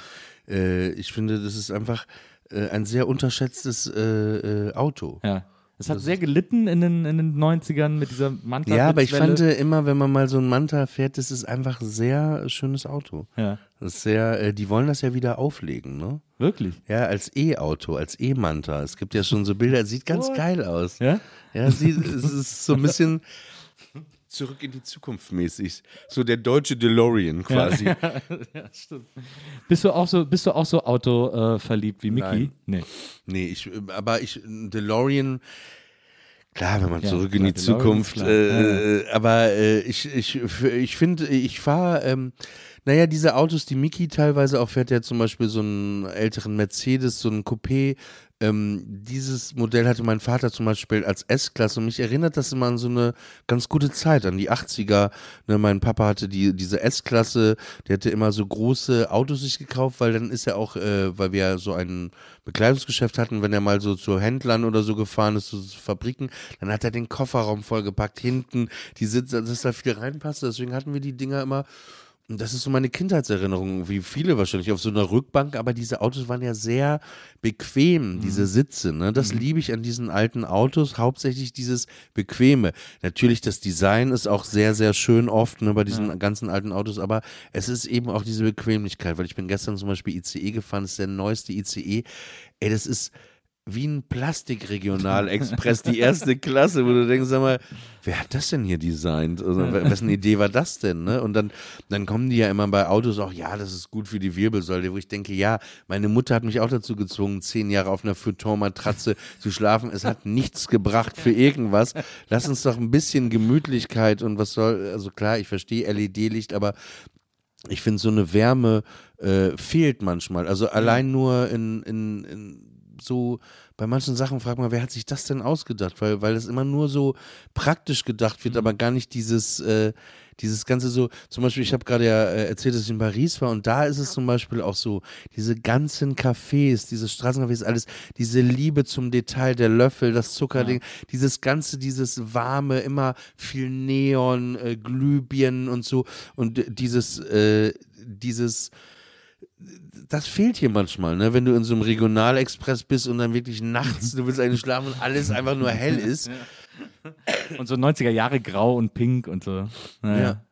Äh, ich finde, das ist einfach äh, ein sehr unterschätztes äh, Auto. Ja. Es hat sehr gelitten in den, in den 90ern mit dieser manta Ja, aber ich fand immer, wenn man mal so ein Manta fährt, das ist einfach ein sehr schönes Auto. Ja, Das ist sehr, äh, die wollen das ja wieder auflegen, ne? wirklich. Ja, als E-Auto, als E-Manta. Es gibt ja schon so Bilder, sieht ganz What? geil aus. Ja? Ja, es, sieht, es ist so ein bisschen zurück in die Zukunft mäßig. So der deutsche DeLorean quasi. ja, stimmt. Bist du auch so, bist du auch so Auto äh, verliebt wie Mickey? Nein. Nee. Nee, ich, aber ich, DeLorean, klar, wenn man Ja, zurück in die DeLorean Zukunft, äh, aber äh, ich, ich, ich finde, ich fahre, ähm, naja, diese Autos, die Mickey teilweise auch fährt, ja zum Beispiel so einen älteren Mercedes, so einen Coupé, ähm, dieses Modell hatte mein Vater zum Beispiel als S-Klasse und mich erinnert das immer an so eine ganz gute Zeit, an die 80er. Ne, mein Papa hatte die, diese S-Klasse, der hatte immer so große Autos sich gekauft, weil dann ist er auch, äh, weil wir so ein Bekleidungsgeschäft hatten, wenn er mal so zu Händlern oder so gefahren ist, zu Fabriken, dann hat er den Kofferraum vollgepackt, hinten die Sitze, dass da viel reinpasst. Deswegen hatten wir die Dinger immer das ist so meine Kindheitserinnerung, wie viele wahrscheinlich auf so einer Rückbank, aber diese Autos waren ja sehr bequem, diese Sitze. Ne? Das liebe ich an diesen alten Autos, hauptsächlich dieses Bequeme. Natürlich, das Design ist auch sehr, sehr schön oft ne, bei diesen ganzen alten Autos, aber es ist eben auch diese Bequemlichkeit, weil ich bin gestern zum Beispiel ICE gefahren, das ist der neueste ICE. Ey, das ist wie ein Plastikregionalexpress, die erste Klasse, wo du denkst, sag mal, wer hat das denn hier designt? Also, wessen Idee war das denn? Ne? Und dann, dann kommen die ja immer bei Autos auch, ja, das ist gut für die Wirbelsäule, wo ich denke, ja, meine Mutter hat mich auch dazu gezwungen, zehn Jahre auf einer Futon-Matratze zu schlafen. Es hat nichts gebracht für irgendwas. Lass uns doch ein bisschen Gemütlichkeit und was soll, also klar, ich verstehe LED-Licht, aber ich finde, so eine Wärme äh, fehlt manchmal. Also allein nur in, in, in so, bei manchen Sachen fragt man, wer hat sich das denn ausgedacht? Weil, weil es immer nur so praktisch gedacht wird, aber gar nicht dieses, äh, dieses ganze so, zum Beispiel, ich habe gerade ja äh, erzählt, dass ich in Paris war und da ist es zum Beispiel auch so, diese ganzen Cafés, diese Straßencafés, alles, diese Liebe zum Detail, der Löffel, das Zuckerding, dieses ganze, dieses warme, immer viel Neon, äh, Glühbirnen und so und äh, dieses, äh, dieses, das fehlt hier manchmal, ne? Wenn du in so einem Regionalexpress bist und dann wirklich nachts, du willst eigentlich schlafen und alles einfach nur hell ist. Und so 90er Jahre grau und pink und so. Naja. Ja.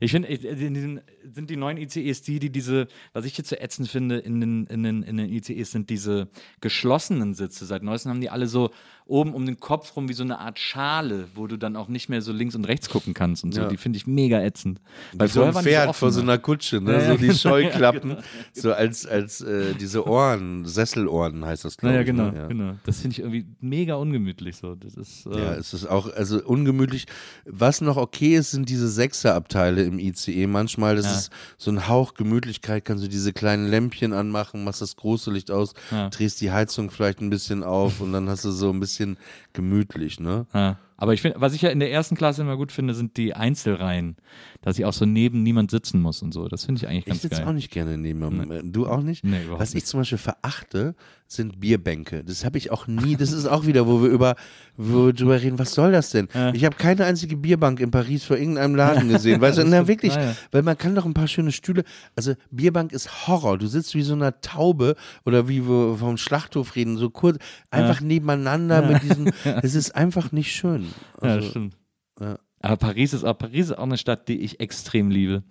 Ich finde, in diesen, sind die neuen ICEs die, die diese, was ich jetzt so ätzend finde in den, in, den, in den ICEs, sind diese geschlossenen Sitze. Seit neuestem haben die alle so oben um den Kopf rum wie so eine Art Schale, wo du dann auch nicht mehr so links und rechts gucken kannst und so. Ja. Die finde ich mega ätzend. Weil so ein Pferd offen, vor so ne? einer Kutsche, ne? Ja, ja, so die genau, Scheuklappen, so als, als äh, diese Ohren, Sesselohren heißt das, glaube ich. genau, ne? ja. genau. Das finde ich irgendwie mega ungemütlich so. Das ist, äh, Ja, es ist auch also ungemütlich. Was noch okay ist, sind diese Sechserabteile im ICE. Manchmal, das Ja. Ist so ein Hauch Gemütlichkeit, kannst du diese kleinen Lämpchen anmachen, machst das große Licht aus, drehst die Heizung vielleicht ein bisschen auf und dann hast du so ein bisschen gemütlich, ne? Ja. Aber ich finde, was ich ja in der ersten Klasse immer gut finde, sind die Einzelreihen, dass ich auch so neben niemand sitzen muss und so. Das finde ich eigentlich Ich ganz sitze geil. auch nicht gerne neben ihm. Du auch nicht? Nee, überhaupt Was ich nicht. zum Beispiel verachte, sind Bierbänke. Das habe ich auch nie. Das ist auch wieder, wo wir über, wo wir drüber reden. Was soll das denn? Ich habe keine einzige Bierbank in Paris vor irgendeinem Laden gesehen. Weißt du, na wirklich, Ah, ja. weil man kann doch ein paar schöne Stühle. Also Bierbank ist Horror. Du sitzt wie so eine Taube oder wie wir vom Schlachthof reden, so kurz, einfach nebeneinander mit diesem. Es ist einfach nicht schön. ja, Also, das stimmt. ja. Aber Paris ist auch Paris ist auch eine Stadt, die ich extrem liebe.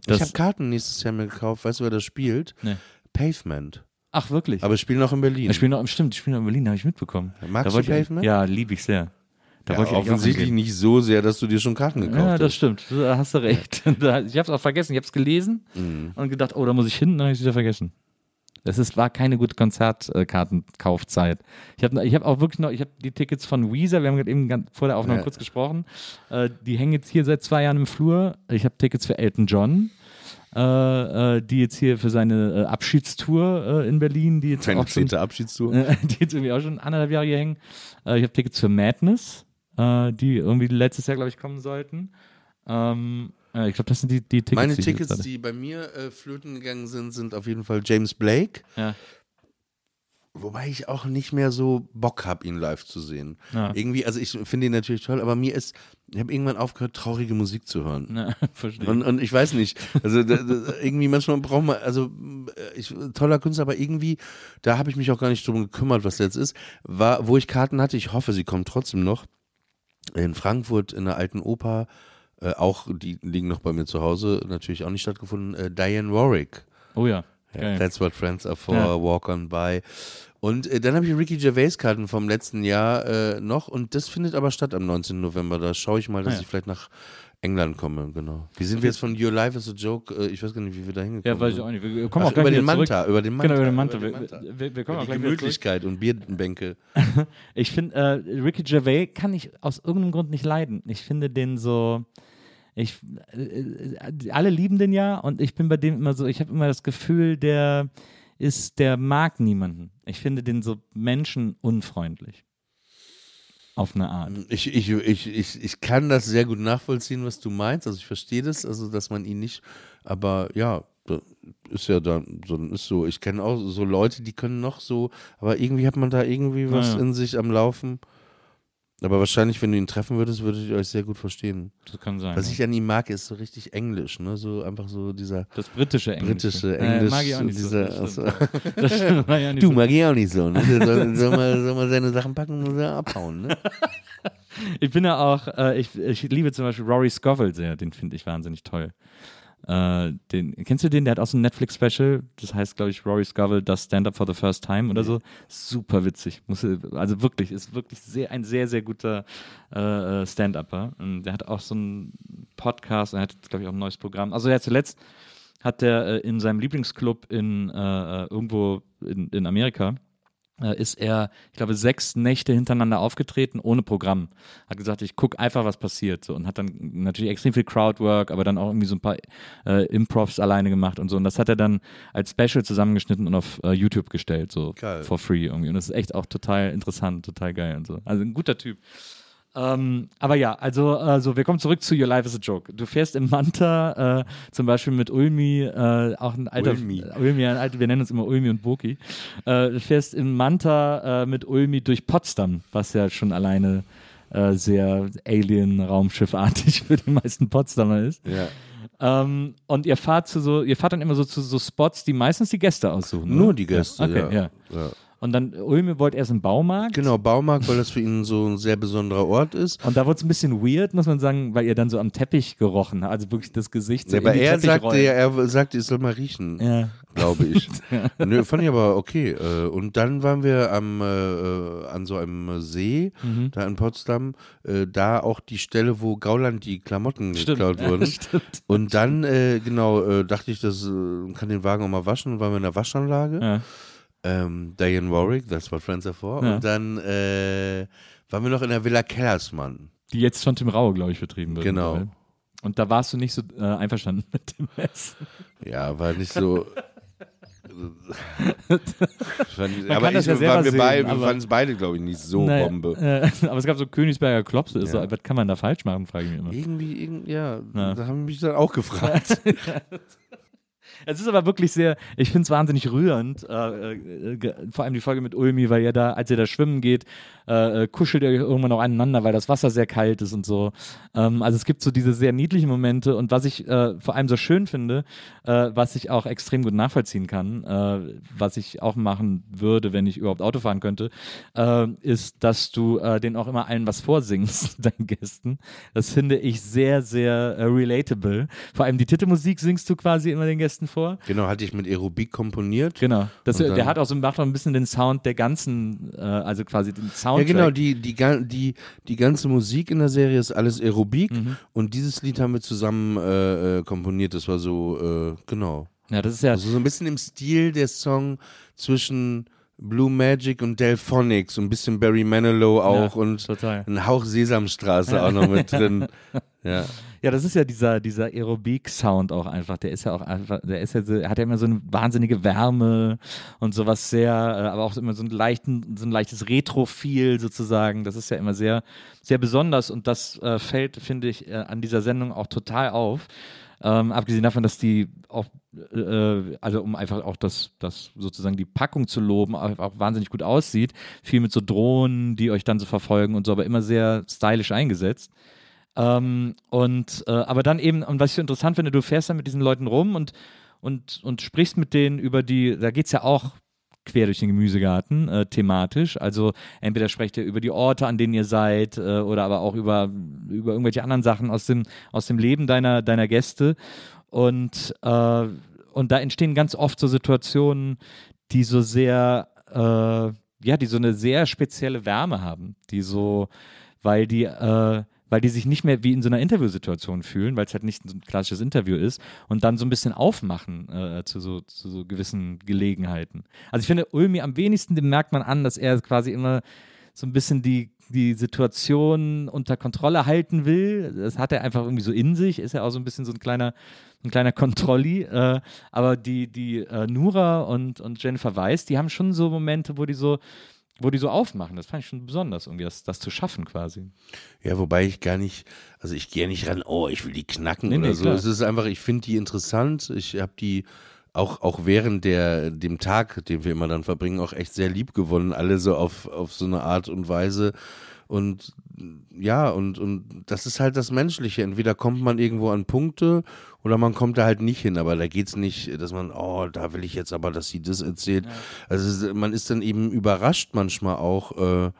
ich Das, habe Karten nächstes Jahr mir gekauft. Weißt du, wer das spielt? Nee. Pavement. ach wirklich? Aber spielen auch in Berlin. ich spiele noch, stimmt, ich spiele noch in Berlin, habe ich mitbekommen. Magst Da du wollte ich- Pavement? Ja, liebe ich sehr. Da Ja, ich offensichtlich nicht so sehr, dass du dir schon Karten gekauft Ja, das hast. stimmt. Da hast du recht. Ich habe es auch vergessen. Ich habe es gelesen Mhm. und gedacht, oh, da muss ich hin, dann habe ich es wieder vergessen. Das ist, war keine gute Konzertkartenkaufzeit. Ich habe ich hab auch wirklich noch, ich habe die Tickets von Weezer, wir haben gerade eben vor der Aufnahme Ja. kurz gesprochen, äh, die hängen jetzt hier seit zwei Jahren im Flur. Ich habe Tickets für Elton John, äh, äh, die jetzt hier für seine äh, Abschiedstour äh, in Berlin, die jetzt auch schon, Abschiedstour. die jetzt irgendwie auch schon anderthalb Jahre hier hängen. Äh, ich habe Tickets für Madness, äh, die irgendwie letztes Jahr, glaube ich, kommen sollten. Ähm, äh, ich glaube, das sind die, die Tickets. Meine die Tickets, die bei mir äh, flöten gegangen sind, sind auf jeden Fall James Blake. Ja. Wobei ich auch nicht mehr so Bock habe, ihn live zu sehen. Ja. Irgendwie, also ich finde ihn natürlich toll, aber mir ist, ich habe irgendwann aufgehört, traurige Musik zu hören. Ja, verstehe. Und, und ich weiß nicht, also da, da, irgendwie manchmal braucht man, also äh, ich, toller Künstler, aber irgendwie, da habe ich mich auch gar nicht drum gekümmert, was jetzt ist, war, wo ich Karten hatte, ich hoffe, sie kommen trotzdem noch, in Frankfurt in der alten Oper, äh, auch, die liegen noch bei mir zu Hause, natürlich auch nicht stattgefunden, äh, Diane Warwick. oh ja. Geil. That's what friends are for, Ja. walk on by. Und äh, dann habe ich Ricky Gervais Karten vom letzten Jahr äh, noch und das findet aber statt am 19. November. Da schaue ich mal, dass Ah, ja. ich vielleicht nach England komme, genau. Wie sind wir jetzt von Your Life is a Joke? Äh, ich weiß gar nicht, wie wir da hingekommen Ja, weiß ich sind. auch nicht. Wir kommen Ach, auch gleich über den. Manta, über den Manta. Genau, über den Manta. über den Wir, Manta. wir, wir kommen auch die. Gemütlichkeit und Bierbänke. Ich finde, äh, Ricky Gervais kann ich aus irgendeinem Grund nicht leiden. Ich finde den so. Ich, äh, äh, alle lieben den ja und ich bin bei dem immer so, ich habe immer das Gefühl, der ist, der mag niemanden. Ich finde den so menschenunfreundlich. Auf eine Art. Ich, ich, ich, ich, ich kann das sehr gut nachvollziehen, was du meinst. Also ich verstehe das, also dass man ihn nicht, aber ja, ist ja dann so, ist so. Ich kenne auch so Leute, die können noch so, aber irgendwie hat man da irgendwie was Naja. in sich am Laufen. Aber wahrscheinlich, wenn du ihn treffen würdest, würdet ihr euch sehr gut verstehen. Das kann sein. Was ich an ihm mag, ist so richtig Englisch, ne? So einfach so dieser das britische Englisch. britische Englisch. mag ich auch nicht dieser, so. Das also, mag ich auch nicht du so. mag ich auch nicht so, ne? Soll, soll, mal, soll mal seine Sachen packen und abhauen, ne? Ich bin ja auch, äh, ich, ich liebe zum Beispiel Rory Scovel sehr, den finde ich wahnsinnig toll. Äh, den, kennst du den? Der hat auch so ein Netflix-Special, das heißt, glaube ich, Rory Scovel, das Stand-Up for the First Time oder so. Super witzig. Muss, also wirklich, ist wirklich sehr, ein sehr, sehr guter äh, äh, Stand-Upper. Der hat auch so einen Podcast, er hat glaube ich, auch ein neues Programm. Also, er hat zuletzt hat der äh, in seinem Lieblingsclub in äh, äh, irgendwo in, in Amerika ist er, ich glaube, sechs Nächte hintereinander aufgetreten, ohne Programm. Hat gesagt, ich gucke einfach, was passiert. So, und hat dann natürlich extrem viel Crowdwork, aber dann auch irgendwie so ein paar äh, Improvs alleine gemacht und so. Und das hat er dann als Special zusammengeschnitten und auf äh, YouTube gestellt, so Geil. for free irgendwie. Und das ist echt auch total interessant, total geil und so. Also ein guter Typ. Ähm, aber ja, also, also wir kommen zurück zu Your Life is a Joke. Du fährst im Manta äh, zum Beispiel mit Ulmi, äh, auch ein alter Ulmi. Ulmi, ein alter, wir nennen uns immer Ulmi und Boki. Äh, du fährst im Manta äh, mit Ulmi durch Potsdam, was ja schon alleine äh, sehr Alien-Raumschiffartig für die meisten Potsdamer ist. Ja. Ähm, und ihr fahrt zu so, ihr fahrt dann immer so zu so Spots, die meistens die Gäste aussuchen. Nur oder? die Gäste, Okay, ja. ja. ja. Und dann Ulmi wollte erst im Baumarkt. Genau, Baumarkt, weil das für ihn so ein sehr besonderer Ort ist. Und da wurde es ein bisschen weird, muss man sagen, weil ihr dann so am Teppich gerochen habt. Also wirklich das Gesicht so Ja, aber er sagte ja, er sagte, ich soll mal riechen, Ja. glaube ich. Nö, fand ich aber okay. Äh, Und dann waren wir am, äh, äh, an so einem See, Mhm. da in Potsdam, äh, da auch die Stelle, wo Gauland die Klamotten Stimmt. geklaut Ja, wurden. stimmt. Und dann, äh, genau, äh, dachte ich, das kann den Wagen auch mal waschen, waren wir in der Waschanlage. Ja. Ähm, Diane Warwick, that's what friends are for. Ja. Und dann äh, waren wir noch in der Villa Kellersmann. Die jetzt von Tim Raue, glaube ich, betrieben wird. Genau. Und da warst du nicht so äh, einverstanden mit dem Essen. Ja, war nicht so. Fand- Man aber das ich, ja waren wir, sehen, beide, wir fanden es beide, glaube ich, nicht so Naja, Bombe. Äh, aber es gab so Königsberger Klopse. Ja. so, was kann man da falsch machen, frage ich mich immer. Irgendwie, irgend, ja, Ja. da haben mich dann auch gefragt. Es ist aber wirklich sehr, ich finde es wahnsinnig rührend, äh, äh, vor allem die Folge mit Ulmi, weil ihr da, als ihr da schwimmen geht, äh, äh, kuschelt ihr euch irgendwann auch aneinander, weil das Wasser sehr kalt ist und so. Ähm, also es gibt so diese sehr niedlichen Momente und was ich äh, vor allem so schön finde, äh, was ich auch extrem gut nachvollziehen kann, was ich auch machen würde, wenn ich überhaupt Auto fahren könnte, ist, dass du äh, denen auch immer allen was vorsingst, deinen Gästen. Das finde ich sehr, sehr relatable. Vor allem die Titelmusik singst du quasi immer den Gästen vor. genau, hatte ich mit Aerobik komponiert. Genau. Das, Und der hat auch so macht auch ein bisschen den Sound der ganzen, äh, also quasi den Ja, Soundtrack. genau, die, die, die, die ganze Musik in der Serie ist alles Aerobik Mhm. und dieses Lied haben wir zusammen äh, äh, komponiert. Das war so, äh, genau. Ja, das ist ja. Also so ein bisschen im Stil der Song zwischen Blue Magic und Delphonics, so ein bisschen Barry Manilow auch Ja, und total. ein Hauch Sesamstraße auch noch mit drin. Ja. Ja, das ist ja dieser, dieser Aerobik-Sound auch einfach. Der ist ja auch einfach, der ist ja hat ja immer so eine wahnsinnige Wärme und sowas sehr, äh, aber auch immer so, einen leichten, so ein leichtes Retro-Feel sozusagen. Das ist ja immer sehr, sehr besonders und das äh, fällt, finde ich, äh, an dieser Sendung auch total auf. Ähm, abgesehen davon, dass die auch, äh, also um einfach auch das, das sozusagen die Packung zu loben, auch, auch wahnsinnig gut aussieht. Viel mit so Drohnen, die euch dann so verfolgen und so, aber immer sehr stylisch eingesetzt. Ähm, und äh, aber dann eben, und was ich so interessant finde, du fährst dann mit diesen Leuten rum und, und, und sprichst mit denen über die, da geht es ja auch quer durch den Gemüsegarten, äh, thematisch. Also entweder sprecht ihr über die Orte, an denen ihr seid, äh, oder aber auch über, über irgendwelche anderen Sachen aus dem, aus dem Leben deiner, deiner Gäste. Und, äh, und da entstehen ganz oft so Situationen, die so sehr, äh, ja, die so eine sehr spezielle Wärme haben, die so, weil die, äh, weil die sich nicht mehr wie in so einer Interviewsituation fühlen, weil es halt nicht ein klassisches Interview ist und dann so ein bisschen aufmachen äh, zu, so, zu so gewissen Gelegenheiten. Also ich finde, Ulmi am wenigsten, dem merkt man an, dass er quasi immer so ein bisschen die, die Situation unter Kontrolle halten will. Das hat er einfach irgendwie so in sich, ist ja auch so ein bisschen so ein kleiner, ein kleiner Kontrolli. Äh, aber die, die äh, Nura und, und Jennifer Weiss, die haben schon so Momente, wo die so, wo die so aufmachen. Das fand ich schon besonders, irgendwie das, das zu schaffen quasi. ja, wobei ich gar nicht, also ich gehe nicht ran, oh, ich will die knacken Nee, oder nee, so. klar. Es ist einfach, ich finde die interessant. Ich habe die auch, auch während der, dem Tag, den wir immer dann verbringen, auch echt sehr lieb gewonnen. Alle so auf, auf so eine Art und Weise. Und ja, und, und das ist halt das Menschliche. Entweder kommt man irgendwo an Punkte oder man kommt da halt nicht hin. Aber da geht es nicht, dass man, oh, da will ich jetzt aber, dass sie das erzählt. Also es- man ist dann eben überrascht manchmal auch. Äh,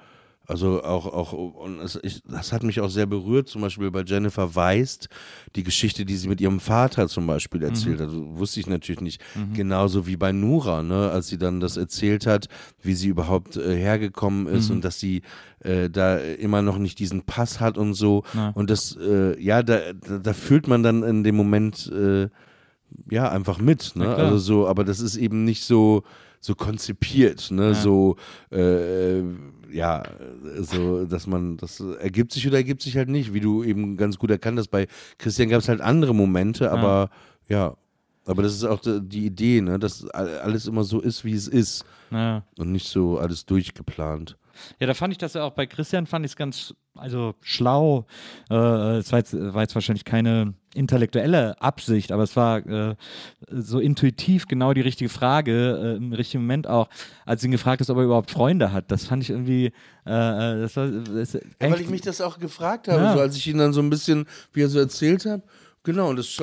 also auch, auch und es, ich, das hat mich auch sehr berührt, zum Beispiel bei Jennifer Weist, die Geschichte, die sie mit ihrem Vater zum Beispiel erzählt hat. Wusste ich natürlich nicht. Genauso wie bei Nura, ne, als sie dann das erzählt hat, wie sie überhaupt äh, hergekommen ist und dass sie äh, da immer noch nicht diesen Pass hat und so. Ja. Und das, äh, ja, da, da, da fühlt man dann in dem Moment äh, ja einfach mit, ne? Also so, aber das ist eben nicht so, so konzipiert, ne? Ja. So, äh, ja, so, dass man, das ergibt sich oder ergibt sich halt nicht, wie du eben ganz gut erkannt hast. Bei Christian gab es halt andere Momente, aber ja. Aber das ist auch die, Idee, ne? dass all- alles immer so ist, wie es ist Ja. und nicht so alles durchgeplant. Ja, da fand ich das ja auch bei Christian, fand ich es ganz, also schlau. Äh, es war jetzt, war jetzt wahrscheinlich keine intellektuelle Absicht, aber es war äh, so intuitiv genau die richtige Frage, äh, im richtigen Moment auch, als ihn gefragt ist, ob er überhaupt Freunde hat. Das fand ich irgendwie, äh, äh, das war, das, Ja, weil ich mich das auch gefragt habe, Ja. so als ich ihn dann so ein bisschen, wie er so erzählt hat. Genau, und das,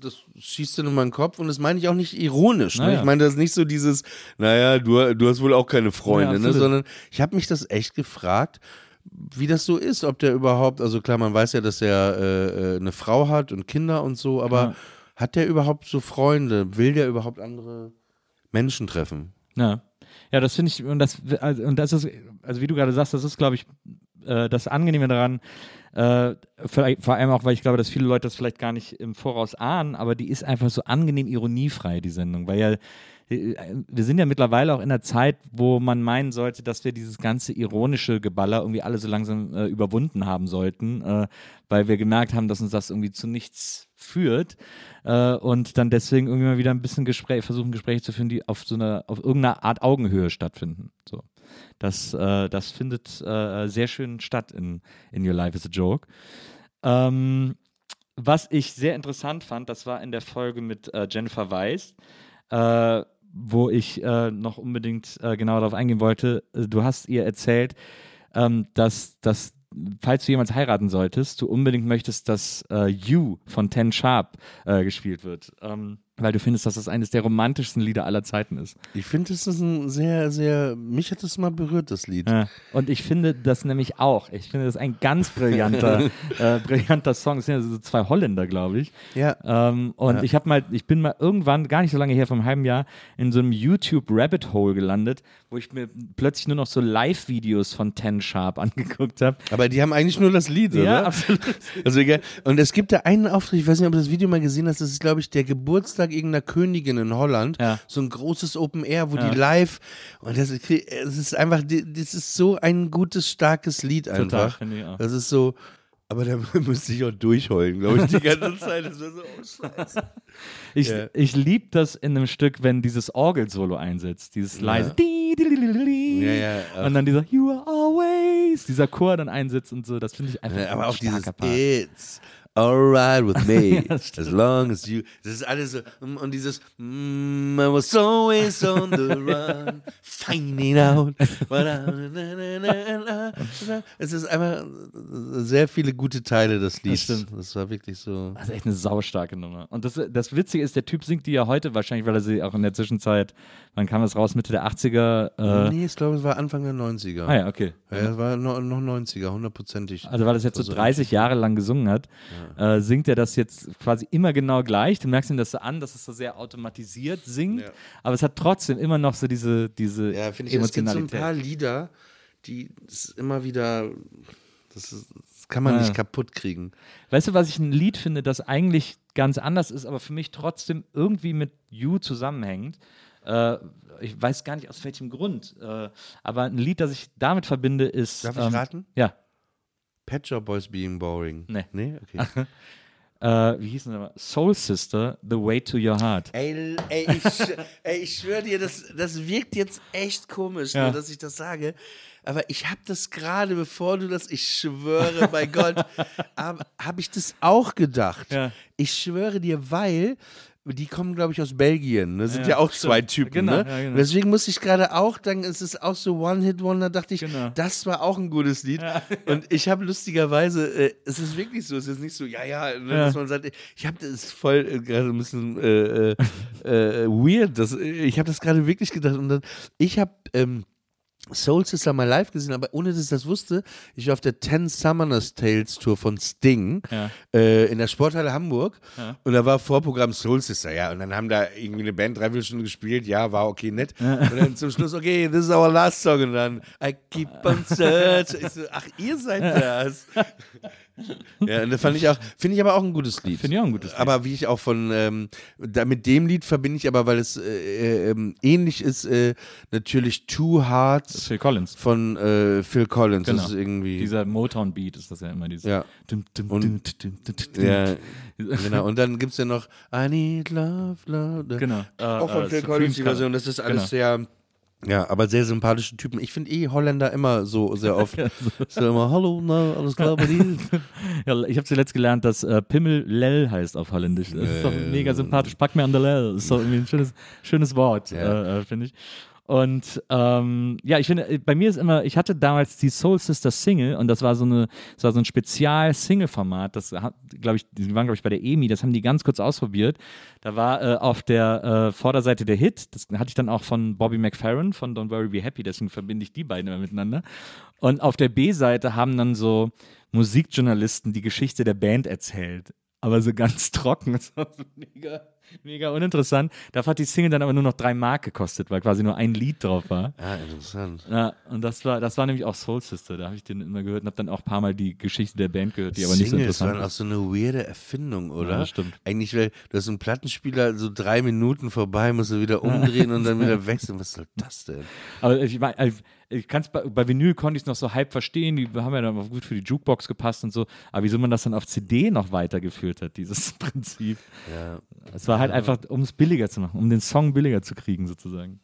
das schießt dann in meinen Kopf und das meine ich auch nicht ironisch. Ne? Naja. Ich meine das nicht so dieses, naja, du, du hast wohl auch keine Freunde, Ja, ne? sondern ich habe mich das echt gefragt, wie das so ist, ob der überhaupt, also klar, man weiß ja, dass er äh, äh, eine Frau hat und Kinder und so, aber Ja. hat der überhaupt so Freunde? Will der überhaupt andere Menschen treffen? Ja, ja, das finde ich, und das, also, und das ist, also wie du gerade sagst, das ist, glaube ich, äh, das Angenehme daran, äh, vor allem auch, weil ich glaube, dass viele Leute das vielleicht gar nicht im Voraus ahnen, aber die ist einfach so angenehm ironiefrei, die Sendung, weil ja, äh, wir sind ja mittlerweile auch in einer Zeit, wo man meinen sollte, dass wir dieses ganze ironische Geballer irgendwie alle so langsam äh, überwunden haben sollten, äh, weil wir gemerkt haben, dass uns das irgendwie zu nichts führt äh, und dann deswegen irgendwie mal wieder ein bisschen Gespräch, versuchen Gespräche zu führen, die auf so einer, auf irgendeiner Art Augenhöhe stattfinden. So. Das, äh, das findet äh, sehr schön statt in, in Your Life is a Joke. Ähm, was ich sehr interessant fand, das war in der Folge mit äh, Jennifer Weiss, äh, wo ich äh, noch unbedingt genau darauf eingehen wollte. Du hast ihr erzählt, ähm, dass, dass, falls du jemals heiraten solltest, du unbedingt möchtest, dass You von Ten Sharp gespielt wird. Ähm, weil du findest, dass das eines der romantischsten Lieder aller Zeiten ist. Ich finde, das ist ein sehr, sehr, mich hat das mal berührt, das Lied. Ja. Und ich finde das nämlich auch. Ich finde das ein ganz brillanter, äh, brillanter Song. Es sind ja so zwei Holländer, glaube ich. Ja. Ähm, und Ja. ich habe mal, ich bin mal irgendwann, gar nicht so lange her, vom halben Jahr, in so einem YouTube Rabbit Hole gelandet, wo ich mir plötzlich nur noch so Live-Videos von Ten Sharp angeguckt habe. Aber die haben eigentlich nur das Lied, Ja, oder? absolut. Also egal. Und es gibt da einen Auftritt, ich weiß nicht, ob du das Video mal gesehen hast, das ist, glaube ich, der Geburtstag irgendeiner Königin in Holland. Ja. So ein großes Open Air, wo Ja. die live. Und das, ist- es ist einfach, das ist so ein gutes, starkes Lied einfach. finde ich auch. Das ist so. Aber da müsste ich auch durchheulen, glaube ich, die ganze Zeit. Das wäre so, oh Scheiße. Ich, Ja. ich liebe das in einem Stück, wenn dieses Orgel-Solo einsetzt. Dieses leise. Ja, ja, ach. Und dann dieser You are always, dieser Chor dann einsetzt und so. Das finde ich einfach Ja, aber auch dieses Part. It's alright with me, Ja, das as long as you. Das ist alles so. mm, Und dieses mm, I was always on the run, finding out. Es ist einfach sehr viele gute Teile, das Lied. stimmt. Das war wirklich so. Das ist echt eine saustarke Nummer. Und das, das Witzige ist, der Typ singt die ja heute wahrscheinlich, weil er sie auch in der Zwischenzeit, wann kam das raus, Mitte der 80er? Äh, nee, ich glaube, es war Anfang der 90er. Ah ja, okay. Ja, es war noch, noch 90er, hundertprozentig. Also weil er das jetzt so Also 30 Jahre lang gesungen hat, äh, singt er das jetzt quasi immer genau gleich. Du merkst ihm das so an, dass es so sehr automatisiert singt, Ja. aber es hat trotzdem immer noch so diese, diese Ja, finde ich, es gibt so ein Emotionalität. paar Lieder, die es immer wieder, das, ist, das kann man nicht kaputt kriegen. Weißt du, was ich ein Lied finde, das eigentlich ganz anders ist, aber für mich trotzdem irgendwie mit You zusammenhängt? Äh, ich weiß gar nicht aus welchem Grund, äh, aber ein Lied, das ich damit verbinde, ist. Darf ich ähm, raten? Ja. Pet Shop Boys Being Boring. Nee. Nee? Okay. Äh, wie hieß denn das? Soul Sister, The Way to Your Heart. ey, ey, ich, ey, ich schwöre dir, das, das wirkt jetzt echt komisch, Ja. nur, dass ich das sage. Aber ich habe das gerade, bevor du das, ich schwöre bei Gott, habe hab ich das auch gedacht. Ja. Ich schwöre dir, weil die kommen, glaube ich, aus Belgien. Ne? Sind ja, Ja, auch stimmt. zwei Typen. Genau, ne? ja, genau. Deswegen musste ich gerade auch denken, es ist auch so One-Hit-Wonder, dachte ich, Genau. das war auch ein gutes Lied. Und ich habe lustigerweise, äh, es ist wirklich so, es ist nicht so, ja, ja, ne, Ja. dass man sagt, ich habe das voll äh, gerade ein bisschen äh, äh, äh, weird. Das, ich habe das gerade wirklich gedacht. Und dann, ich habe ähm, Soul Sister mal live gesehen, aber ohne dass ich das wusste, ich war auf der Ten Summoners Tales Tour von Sting Ja. äh, in der Sporthalle Hamburg Ja. und da war Vorprogramm Soul Sister, ja, und dann haben da irgendwie eine Band dreiviertel Stunden gespielt, ja, war okay, nett. Und dann zum Schluss, okay, this is our last song und dann I keep on search. So, ach, ihr seid das. Ja, das fand ich auch, finde ich aber auch ein gutes Lied. Finde ich auch ein gutes Lied. Aber wie ich auch von, ähm, da, mit dem Lied verbinde ich aber, weil es äh, ähm, ähnlich ist, äh, natürlich Two Hearts Phil Collins. von äh, Phil Collins. Genau. Das ist irgendwie. Dieser Motown-Beat ist das ja immer. Dieses Ja. Dum, dum, Und- dum, ja, genau. Und dann gibt es ja noch I Need Love, Love. Genau. Äh, Auch von äh, Phil Supremes Collins die. Version. Das ist alles Genau. sehr. Ja, aber sehr sympathische Typen. Ich finde eh Holländer immer so sehr oft. so immer, hallo, na, alles klar bei dir? Ja, ich habe zuletzt gelernt, dass äh, Pimmel Lel heißt auf Holländisch. Das ist doch mega sympathisch. Pack mir an der Lel. Das ist doch irgendwie ein schönes, schönes Wort, Ja. äh, äh, finde ich. Und ähm, ja, ich finde, äh, bei mir ist immer, ich hatte damals die Soul Sister Single und das war so eine, das war so ein Spezial-Single-Format. Das glaube ich, die waren, glaube ich, bei der EMI, das haben die ganz kurz ausprobiert. Da war äh, auf der äh, Vorderseite der Hit, das hatte ich dann auch von Bobby McFerrin von Don't Worry Be Happy, deswegen verbinde ich die beiden immer miteinander. Und auf der B-Seite haben dann so Musikjournalisten die Geschichte der Band erzählt. Aber so ganz trocken. Das war so mega, mega uninteressant. Dafür hat die Single dann aber nur noch drei Mark gekostet, weil quasi nur ein Lied drauf war. Ah, interessant. Ja, und das war, das war nämlich auch Soul Sister. Da habe ich den immer gehört und habe dann auch ein paar Mal die Geschichte der Band gehört, die aber nicht so Singles interessant waren auch so eine weirde Erfindung, oder? Ja, das stimmt. Eigentlich, weil du hast einen Plattenspieler so drei Minuten vorbei, musst du wieder umdrehen und dann wieder wechseln. Was soll das denn? Aber ich, mein, ich- ich kann's bei, bei Vinyl konnte ich es noch so halb verstehen, die haben ja dann auch gut für die Jukebox gepasst und so, aber wieso man das dann auf CD noch weitergeführt hat, dieses Prinzip. Ja. Es war halt einfach, um es billiger zu machen, um den Song billiger zu kriegen, sozusagen.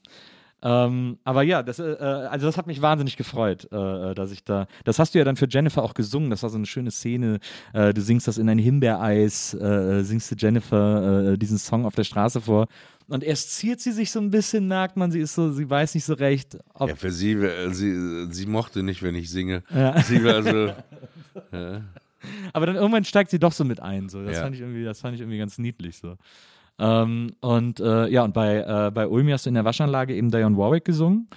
Ähm, aber ja, das, äh, äh, also das hat mich wahnsinnig gefreut, äh, äh, dass ich da. Das hast du ja dann für Jennifer auch gesungen. Das war so eine schöne Szene. Äh, du singst das in ein Himbeereis, äh, singst du Jennifer diesen Song auf der Straße vor. Und erst ziert sie sich so ein bisschen, merkt man, sie ist so, sie weiß nicht so recht, ob Ja, für sie, äh, sie, sie mochte nicht, wenn ich singe. Ja. Sie war so, Aber dann irgendwann steigt sie doch so mit ein. So. Das, Ja. fand ich irgendwie, das fand ich irgendwie ganz niedlich. So. Ähm, und äh, ja, und bei, äh, bei Ulmi hast du in der Waschanlage eben Dionne Warwick gesungen.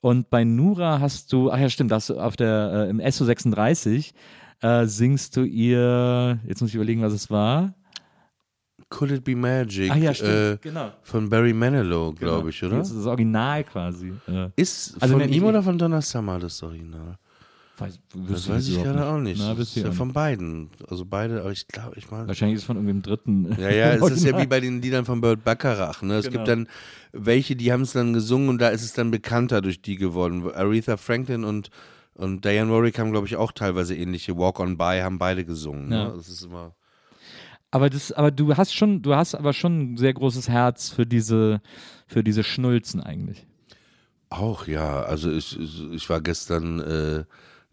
Und bei Nura hast du, ach ja, stimmt, da hast du auf der, äh, im SO36 äh, singst du ihr, jetzt muss ich überlegen, was es war. Could It Be Magic? Ah ja, stimmt, Äh, genau. von Barry Manilow, glaube ich, oder? Das ist das Original quasi. Äh, Ist Also von ihm oder von Donna Summer das Original? weiß, Das weiß ich gerade auch nicht. Na, ist ja von beiden. Also beide, aber ich glaube, ich meine. Wahrscheinlich ist es von irgendeinem dritten. Ja, ja, es ist ja wie bei den Liedern von Burt Bacharach. Ne? Es Genau. gibt dann welche, die haben es dann gesungen und da ist es dann bekannter durch die geworden. Aretha Franklin und, und Diane Warwick haben, glaube ich, auch teilweise ähnliche Walk on By, haben beide gesungen. Ja. Ne? Das ist immer. Aber das, aber du hast schon, du hast aber schon ein sehr großes Herz für diese, für diese Schnulzen eigentlich. Auch, ja. Also ich, ich, war gestern, äh,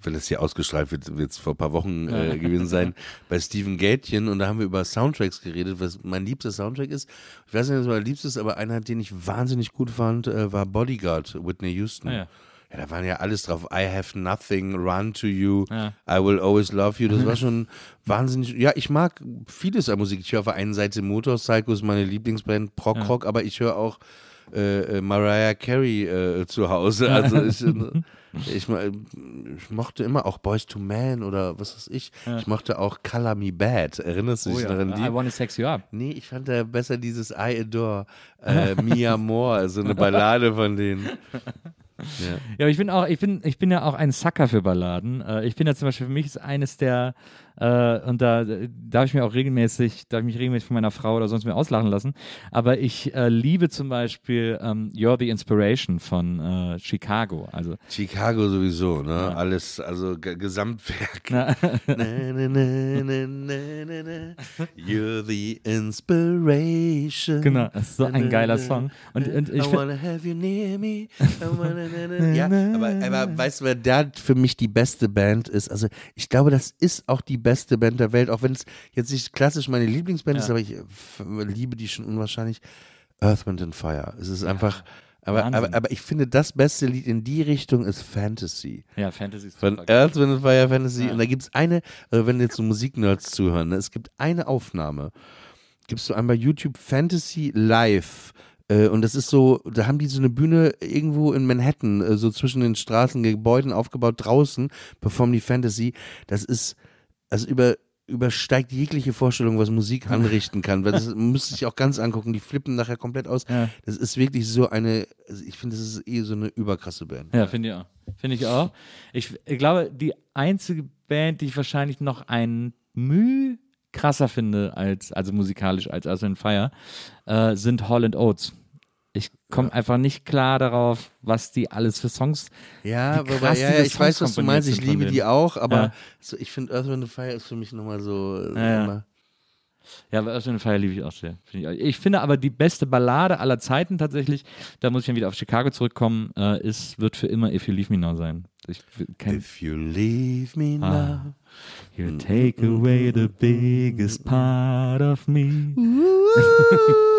wenn das hier ausgestrahlt wird, wird es vor ein paar Wochen äh, gewesen sein, bei Steven Gätchen und da haben wir über Soundtracks geredet, was mein liebster Soundtrack ist. Ich weiß nicht, was mein liebstes ist, aber einer, den ich wahnsinnig gut fand, äh, war Bodyguard, Whitney Houston. Ah, ja. Ja, da waren ja alles drauf. I have nothing, run to you, Ja. I will always love you. Das war schon wahnsinnig. Ja, ich mag vieles an Musik. Ich höre auf der einen Seite Motorcycle, ist meine Lieblingsband, Prog Rock, aber ich höre auch äh, äh, Mariah Carey äh, zu Hause. Also ich, äh, ich, ma- ich mochte immer auch Boys to Men oder was weiß ich. Ich mochte auch Color Me Bad. Erinnerst du dich noch an die? I wanna sex you up. Nee, ich fand da besser dieses I Adore, äh, Mi Amor, so eine Ballade von denen. Ja. Ja, aber ich bin auch, ich bin, ich bin ja auch ein Sucker für Balladen. Äh, ich bin ja zum Beispiel für mich ist eines der, äh, und da darf ich mir auch regelmäßig, darf ich mich regelmäßig von meiner Frau oder sonst mir auslachen lassen. Aber ich äh, liebe zum Beispiel ähm, You're the Inspiration von äh, Chicago. Also Chicago sowieso, ne? Alles, also Gesamtwerk. Na, na, na, na. You're the inspiration. Genau, das ist so ein geiler Song. Und, und I ich find, wanna have you near me. I. Ja, aber, aber weißt du, wer da für mich die beste Band ist? Also ich glaube, das ist auch die beste Band der Welt, auch wenn es jetzt nicht klassisch meine Lieblingsband ist, aber ich äh, liebe die schon unwahrscheinlich. Earth, Wind and Fire. Es ist einfach, aber, aber, aber ich finde, das beste Lied in die Richtung ist Fantasy. ja, Fantasy ist Von super geil. Earth, Wind and Fire Fantasy. Und da gibt es eine, also wenn jetzt so Musiknerds zuhören, ne, es gibt eine Aufnahme. Gibst du einmal YouTube Fantasy Live. Äh, und das ist so, da haben die so eine Bühne irgendwo in Manhattan, äh, so zwischen den Straßengebäuden aufgebaut, draußen, performen die Fantasy. Das ist, also über, übersteigt jegliche Vorstellung, was Musik anrichten kann. Weil das müsste ich auch ganz angucken. Die flippen nachher komplett aus. Ja. Das ist wirklich so eine, also ich finde, das ist eh so eine überkrasse Band. Ja, finde ich auch. Finde ich auch. Ich, ich glaube, die einzige, Band, die ich wahrscheinlich noch ein Mühe krasser finde, als, also musikalisch als and Fire, äh, sind Holland Oates. Ich komme einfach nicht klar darauf, was die alles für Songs. Ja, krass ja, ja, ich weiß, was du meinst. Ich liebe die auch, aber Ja. so, ich finde Earth, Wind Fire ist für mich nochmal so. Ja, ja. immer- Ja, aber Earth and Fire liebe ich auch sehr. Find Ich, ich finde aber die beste Ballade aller Zeiten tatsächlich, da muss ich dann wieder auf Chicago zurückkommen, äh, ist, wird für immer If You Leave Me Now sein. Ich If you leave me now. Ah. You take away the biggest part of me.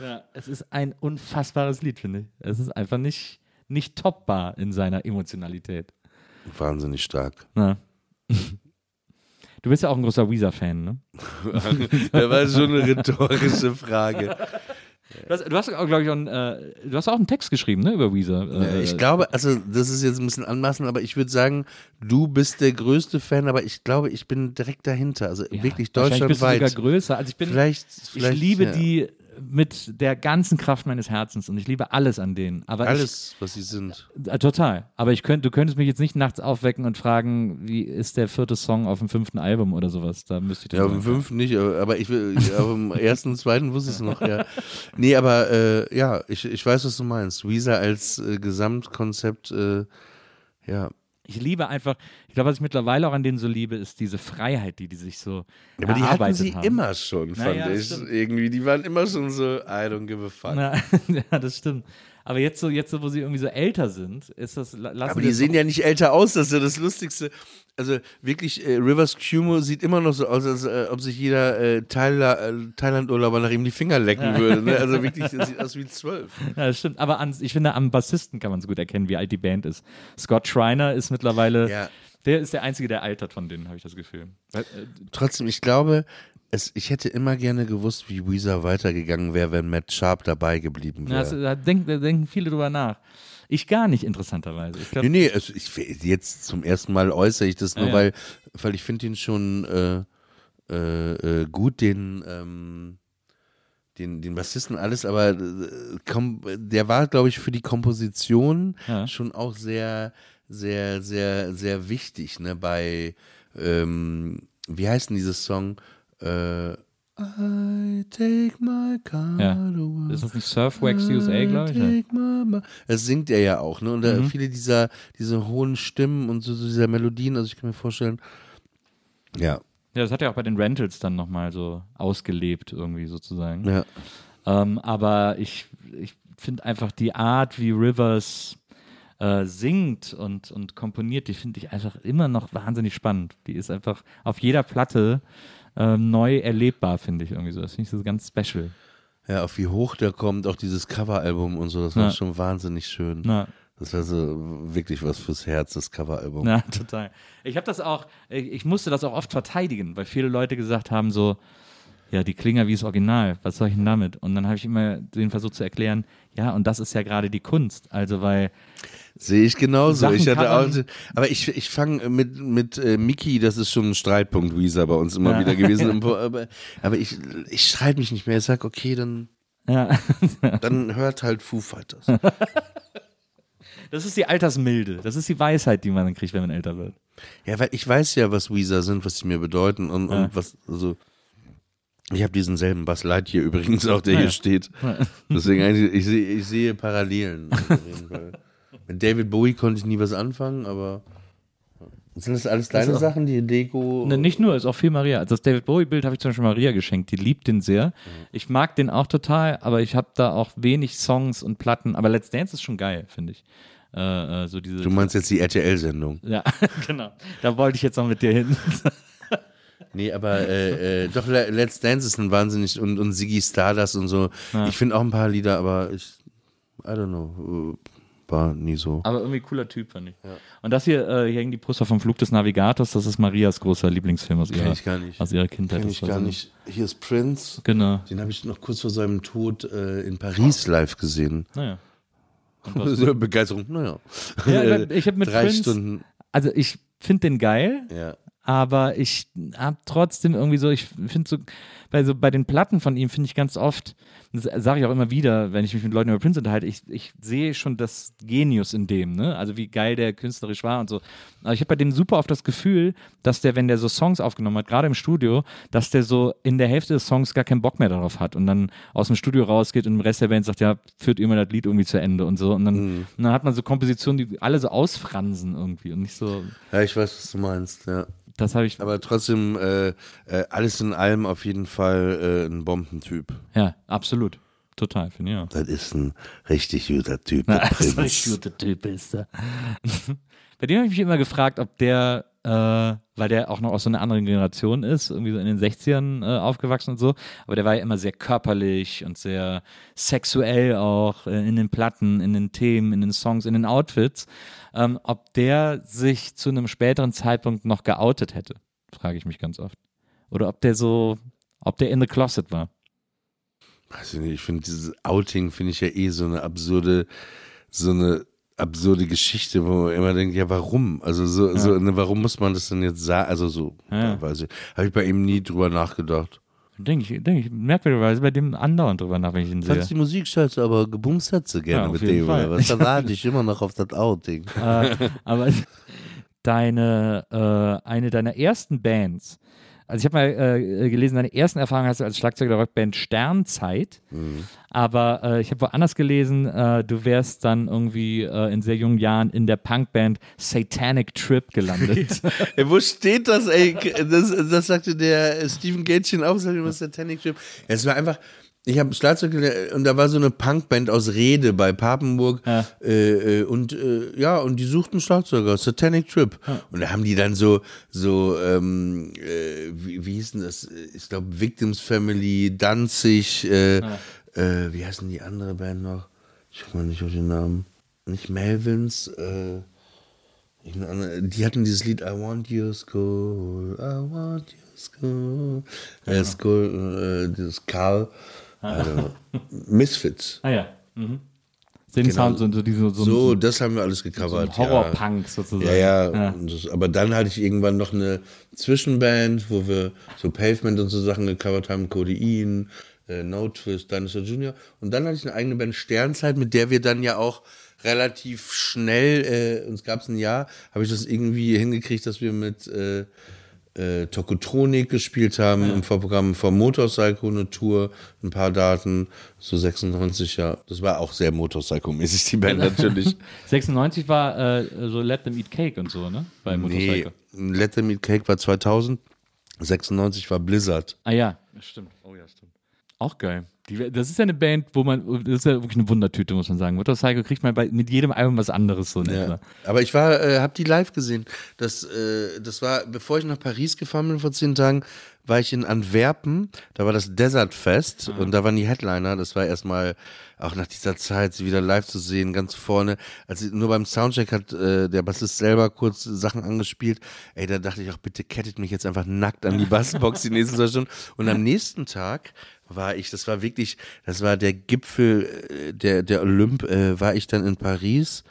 ja, es ist ein unfassbares Lied, finde ich. Es ist einfach nicht, nicht toppbar in seiner Emotionalität. Wahnsinnig stark. Na. Du bist ja auch ein großer Weezer-Fan, ne? das war schon eine rhetorische Frage. Du hast, du hast auch, glaube ich, auch einen, äh, du hast auch einen Text geschrieben, ne, über Weezer. Äh, ich glaube, also das ist jetzt ein bisschen anmaßend, aber ich würde sagen, du bist der größte Fan, aber ich glaube, ich bin direkt dahinter. Also ja, wirklich wahrscheinlich bist du deutschlandweit. sogar größer. Also ich bin, Vielleicht, vielleicht ich liebe ja. die mit der ganzen Kraft meines Herzens und ich liebe alles an denen. Aber Alles, was sie sind. Ich, äh, total. Aber ich könnt, du könntest mich jetzt nicht nachts aufwecken und fragen, wie ist der vierte Song auf dem fünften Album oder sowas. Da müsste ich dann Ja, auf dem fünften nicht, aber ich will, auf dem ersten und zweiten wusste ich es noch, ja. Nee, aber äh, ja, ich, ich weiß, was du meinst. Weezer als äh, Gesamtkonzept, äh, ja. Ich liebe einfach, ich glaube, was ich mittlerweile auch an denen so liebe, ist diese Freiheit, die die sich so Aber die hatten sie haben. immer schon, fand Naja, ich. stimmt. Irgendwie, die waren immer schon so, I don't give a fuck. Na, ja, das stimmt. Aber jetzt so, jetzt so, wo sie irgendwie so älter sind, ist das, Aber die sehen ja nicht älter aus, das ist ja das Lustigste. Also wirklich, äh, Rivers Cuomo sieht immer noch so aus, als äh, ob sich jeder äh, äh, Thailand-Urlauber nach ihm die Finger lecken würde. Ne? Also wirklich, das sieht aus wie zwölf. Ja, das stimmt. Aber an, ich finde, am Bassisten kann man so gut erkennen, wie alt die Band ist. Scott Schreiner ist mittlerweile, Ja. der ist der Einzige, der altert von denen, habe ich das Gefühl. Äh, Trotzdem, ich glaube, es, ich hätte immer gerne gewusst, wie Weezer weitergegangen wäre, wenn Matt Sharp dabei geblieben wäre. da, denk, da denken viele drüber nach. Ich gar nicht, interessanterweise. Ich Nee, glaube, nee, also ich, jetzt zum ersten Mal äußere ich das nur, Ja, ja. weil, weil ich finde ihn schon äh, äh, äh, gut, den, ähm, den, den Bassisten alles, aber äh, kom der war, glaube ich, für die Komposition Ja. schon auch sehr, sehr, sehr, sehr wichtig, ne, bei, ähm, wie heißt denn dieses Song? Äh, I take my car Ja. away. ist das nicht Surfwax USA, glaube ich? Ma- Das singt er ja auch, ne? Und da Mhm. viele dieser, diese hohen Stimmen und so, so dieser Melodien, also ich kann mir vorstellen. Ja, ja, das hat er auch bei den Rentals dann nochmal so ausgelebt, irgendwie sozusagen. ja. Ähm, aber ich, ich finde einfach die Art, wie Rivers äh, singt und, und komponiert, die finde ich einfach immer noch wahnsinnig spannend. Die ist einfach auf jeder Platte ähm, neu erlebbar, finde ich irgendwie so. Das finde ich so ganz special. Ja, auf wie hoch der kommt, auch dieses Coveralbum und so, das war Ja. schon wahnsinnig schön. Na, Das war so wirklich was fürs Herz, das Coveralbum. Ja, total. Ich habe das auch, ich musste das auch oft verteidigen, weil viele Leute gesagt haben so, ja, die Klinger wie das Original, was soll ich denn damit? Und dann habe ich immer den versucht zu erklären, ja, und das ist ja gerade die Kunst. Also, weil, Sehe ich genauso. Sachen ich hatte auch, aber ich, ich fange mit, mit äh, Mickey, das ist schon ein Streitpunkt, Weezer bei uns immer Ja. wieder gewesen. im aber aber ich, ich streite mich nicht mehr. Ich sag, okay, dann, ja, dann hört halt Foo Fighters. das ist die Altersmilde, das ist die Weisheit, die man dann kriegt, wenn man älter wird. Ja, weil ich weiß ja, was Weezer sind, was sie mir bedeuten und, Ja. und was, also ich habe diesen selben Bass Light hier übrigens auch, der Ah, hier ja. steht. Deswegen eigentlich, ich sehe, ich sehe Parallelen. Mit David Bowie konnte ich nie was anfangen, aber sind das alles deine auch- Sachen, die Deko? Ne, nicht nur, ist auch viel Maria. Also das David Bowie-Bild habe ich zum Beispiel Maria geschenkt. Die liebt den sehr. Ich mag den auch total, aber ich habe da auch wenig Songs und Platten. Aber Let's Dance ist schon geil, finde ich. Äh, äh, so diese, Du meinst jetzt die RTL-Sendung? Ja, genau. Da wollte ich jetzt noch mit dir hin. Nee, aber äh, äh, doch, Le- Let's Dance ist ein wahnsinnig und, und Ziggy Stardust und so. Ja. Ich finde auch ein paar Lieder, aber ich, I don't know, äh, war nie so. Aber irgendwie cooler Typ, fand ich. Und das hier, äh, hier hängen die Poster vom Flug des Navigators. Das ist Marias großer Lieblingsfilm aus ihrer, ich gar nicht. Aus ihrer Kindheit. Kenn ich gar so- nicht. Hier ist Prince. Genau. Den habe ich noch kurz vor seinem Tod äh, in Paris live gesehen. Naja. Begeisterung, naja. Ja, ich habe mit Drei Prince, Stunden, also ich finde den geil, ja. Aber ich habe trotzdem irgendwie so, ich finde so, bei, so, bei den Platten von ihm finde ich ganz oft, das sage ich auch immer wieder, wenn ich mich mit Leuten über Prince unterhalte, ich, ich sehe schon das Genius in dem, ne? Also wie geil der künstlerisch war und so. Aber ich habe bei dem super oft das Gefühl, dass der, wenn der so Songs aufgenommen hat, gerade im Studio, dass der so in der Hälfte des Songs gar keinen Bock mehr darauf hat und dann aus dem Studio rausgeht und im Rest der Band sagt, ja, führt immer das Lied irgendwie zu Ende und so. Und dann, Mhm. und dann hat man so Kompositionen, die alle so ausfransen irgendwie und nicht so, Ja, ich weiß, was du meinst, ja. das habe ich, Aber trotzdem, äh, äh, alles in allem auf jeden Fall äh, ein Bombentyp. ja, absolut. Total, finde ich auch. Das ist ein richtig guter Typ. Na, das ist ein Prinz. guter Typ ist er. Bei dem habe ich mich immer gefragt, ob der, äh, weil der auch noch aus so einer anderen Generation ist, irgendwie so in den 60ern äh, aufgewachsen und so, aber der war ja immer sehr körperlich und sehr sexuell auch äh, in den Platten, in den Themen, in den Songs, in den Outfits. Ähm, ob der sich zu einem späteren Zeitpunkt noch geoutet hätte, frage ich mich ganz oft. Oder ob der so, ob der in the closet war. Weiß ich nicht, ich finde dieses Outing finde ich ja eh so eine absurde, so eine absurde Geschichte, wo man immer denkt, ja, warum? Also so, so ne, warum muss man das denn jetzt sagen? Also so, Ja. ja. weiß ich, habe ich bei ihm nie drüber nachgedacht. Denke ich, denke ich, merkwürdigerweise bei dem andauernd drüber nach, wenn ich ihn sehe. Fandst die Musik scheiße, aber gebumst hat sie gerne Ja, auf mit jeden dem, Fall. oder was? Da warte ich immer noch auf das Outing. äh, aber deine, äh, eine deiner ersten Bands, also ich habe mal äh, gelesen, deine ersten Erfahrungen hast du als Schlagzeuger der Rockband Sternzeit, aber äh, ich habe woanders gelesen, äh, du wärst dann irgendwie äh, in sehr jungen Jahren in der Punkband Satanic Trip gelandet. Ey, wo steht das, ey? Das, das sagte der Stephen Gätchen auch, sag ich mal, Satanic Trip. Es war einfach, ich habe Schlagzeug gelernt und da war so eine Punkband aus Rede bei Papenburg Ja. äh, äh, und äh, ja, und die suchten Schlagzeuger, Satanic Trip. Und da haben die dann so, so, ähm, äh, wie, wie hieß denn das? Ich glaube, Victims Family, Danzig, äh, äh, wie heißen die andere Band noch? Ich komme mal nicht auf den Namen. Nicht Melvins, äh, Die hatten dieses Lied I want your school, I want your school. Äh, school, äh, dieses Karl. Also, Misfits. ah ja. Mhm. Den Genau. Sound, so, so, diese, so, So, das haben wir alles so gecovert. ein Horrorpunk sozusagen. Ja, ja. ja. Das, aber dann hatte ich irgendwann noch eine Zwischenband, wo wir so Pavement und so Sachen gecovert haben, Codein, äh, No Twist, Dinosaur Jr. Und dann hatte ich eine eigene Band Sternzeit, mit der wir dann ja auch relativ schnell, äh, uns gab es ein Jahr, habe ich das irgendwie hingekriegt, dass wir mit äh, äh, Tokotronik gespielt haben im Vorprogramm von Motorcycle eine Tour, ein paar Daten, so 96, ja. Das war auch sehr Motorcycle-mäßig, die Band natürlich. 96 war äh, so Let Them Eat Cake und so, ne? Bei Nee, Motorcycle. Let Them Eat Cake war 2000, 96 war Blizzard. Ah ja, stimmt. Oh ja, stimmt. Auch geil. Die, das ist ja eine Band, wo man, das ist ja wirklich eine Wundertüte, muss man sagen. Motorcycle kriegt man bei, mit jedem Album was anderes so. Ja. Aber ich war, äh, hab die live gesehen. Das, äh, das war, bevor ich nach Paris gefahren bin vor zehn Tagen, war ich in Antwerpen. Da war das Desert Fest und da waren die Headliner. Das war erstmal auch nach dieser Zeit, sie wieder live zu sehen, ganz vorne. Also nur beim Soundcheck hat äh, der Bassist selber kurz Sachen angespielt. Ey, da dachte ich auch, bitte kettet mich jetzt einfach nackt an die Bassbox die nächsten zwei Stunden. Und am nächsten Tag war ich, das war wirklich, das war der Gipfel, äh, der, der Olymp, äh, war ich dann in Paris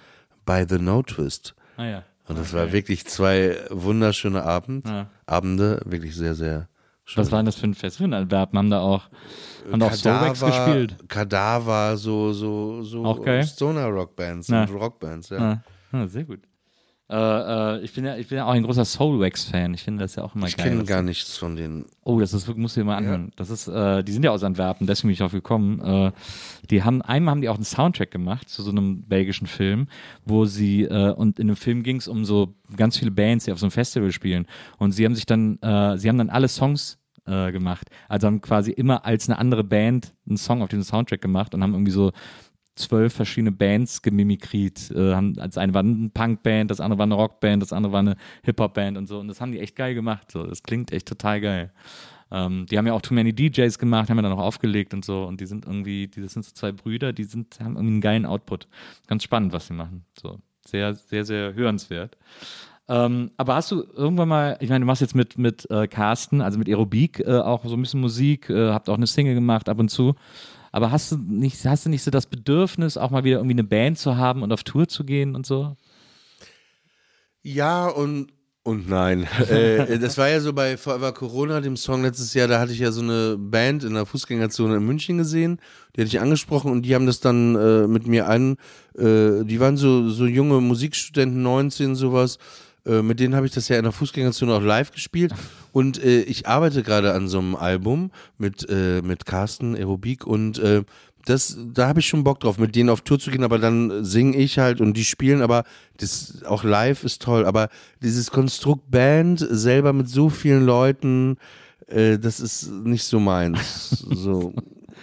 bei The No Twist. Ah ja. Und das war wirklich zwei wunderschöne Abend, Ja. Abende, wirklich sehr, sehr schön. Was war denn das für ein Festival in Antwerpen? Haben da auch, haben da auch Soulwax gespielt? Kadaver, so, so, so? Stoner Rockbands Ja. und Rockbands, ja. Ah, sehr gut. Äh, äh, ich, bin ja, ich bin ja auch ein großer Soulwax-Fan. Ich finde das ja auch immer Ich geil. kenne was- gar nichts von denen. Oh, das ist, musst du dir mal anhören. Das ist, äh, die sind ja aus Antwerpen, deswegen bin ich drauf gekommen. Äh, die haben, einmal haben die auch einen Soundtrack gemacht zu so einem belgischen Film, wo sie, äh, und in dem Film ging es um so ganz viele Bands, die auf so einem Festival spielen. Und sie haben sich dann, äh, sie haben dann alle Songs äh, gemacht. Also haben quasi immer als eine andere Band einen Song auf diesen Soundtrack gemacht und haben irgendwie so zwölf verschiedene Bands gemimikriert. Äh, das eine war eine Punkband, das andere war eine Rockband, das andere war eine Hip-Hop-Band und so. Und das haben die echt geil gemacht. So. Das klingt echt total geil. Ähm, die haben ja auch Too Many DJs gemacht, haben ja dann auch aufgelegt und so. Und die sind irgendwie, das sind so zwei Brüder, die sind, haben irgendwie einen geilen Output. Ganz spannend, was sie machen. So. Sehr, sehr, sehr hörenswert. Ähm, aber hast du irgendwann mal, ich meine, du machst jetzt mit, mit äh, Carsten, also mit Aerobik, äh, auch so ein bisschen Musik, äh, habt auch eine Single gemacht ab und zu. Aber hast du nicht, hast du nicht so das Bedürfnis, auch mal wieder irgendwie eine Band zu haben und auf Tour zu gehen und so? Ja, und Und nein. äh, das war ja so bei Forever Corona, dem Song letztes Jahr, da hatte ich ja so eine Band in der Fußgängerzone in München gesehen. Die hatte ich angesprochen und die haben das dann äh, mit mir an. Äh, die waren so, so junge Musikstudenten, 19, sowas. Äh, mit denen habe ich das ja in der Fußgängerzone auch live gespielt. Und äh, ich arbeite gerade an so einem Album mit, äh, mit Carsten Aerobik und äh, das, da habe ich schon Bock drauf, mit denen auf Tour zu gehen, aber dann singe ich halt und die spielen, aber das auch live ist toll. Aber dieses Konstrukt Band selber mit so vielen Leuten, äh, das ist nicht so meins. so,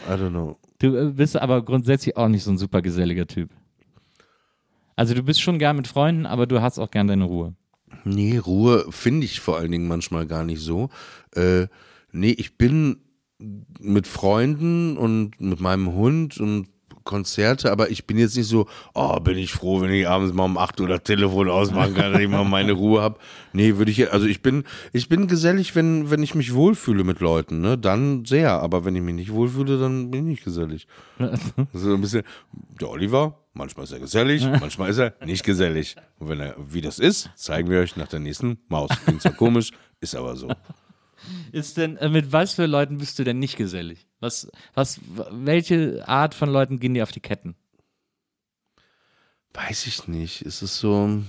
I don't know. Du äh, bist aber grundsätzlich auch nicht so ein super geselliger Typ. Also du bist schon gern mit Freunden, aber du hast auch gern deine Ruhe. Nee, Ruhe finde ich vor allen Dingen manchmal gar nicht so. Äh, nee, ich bin mit Freunden und mit meinem Hund und Konzerte, aber ich bin jetzt nicht so, oh, bin ich froh, wenn ich abends mal um 8 Uhr das Telefon ausmachen kann, dass ich mal meine Ruhe habe. Nee, würde ich, also ich bin, ich bin gesellig, wenn, wenn ich mich wohlfühle mit Leuten, ne, dann sehr, aber wenn ich mich nicht wohlfühle, dann bin ich nicht gesellig. So ein bisschen, der Oliver, manchmal ist er gesellig, manchmal ist er nicht gesellig. Und wenn er, wie das ist, zeigen wir euch nach der nächsten Maus. Klingt zwar komisch, ist aber so. Ist denn, äh, mit was für Leuten bist du denn nicht gesellig? Was, was, welche Art von Leuten gehen dir auf die Ketten? Weiß ich nicht. Es ist so.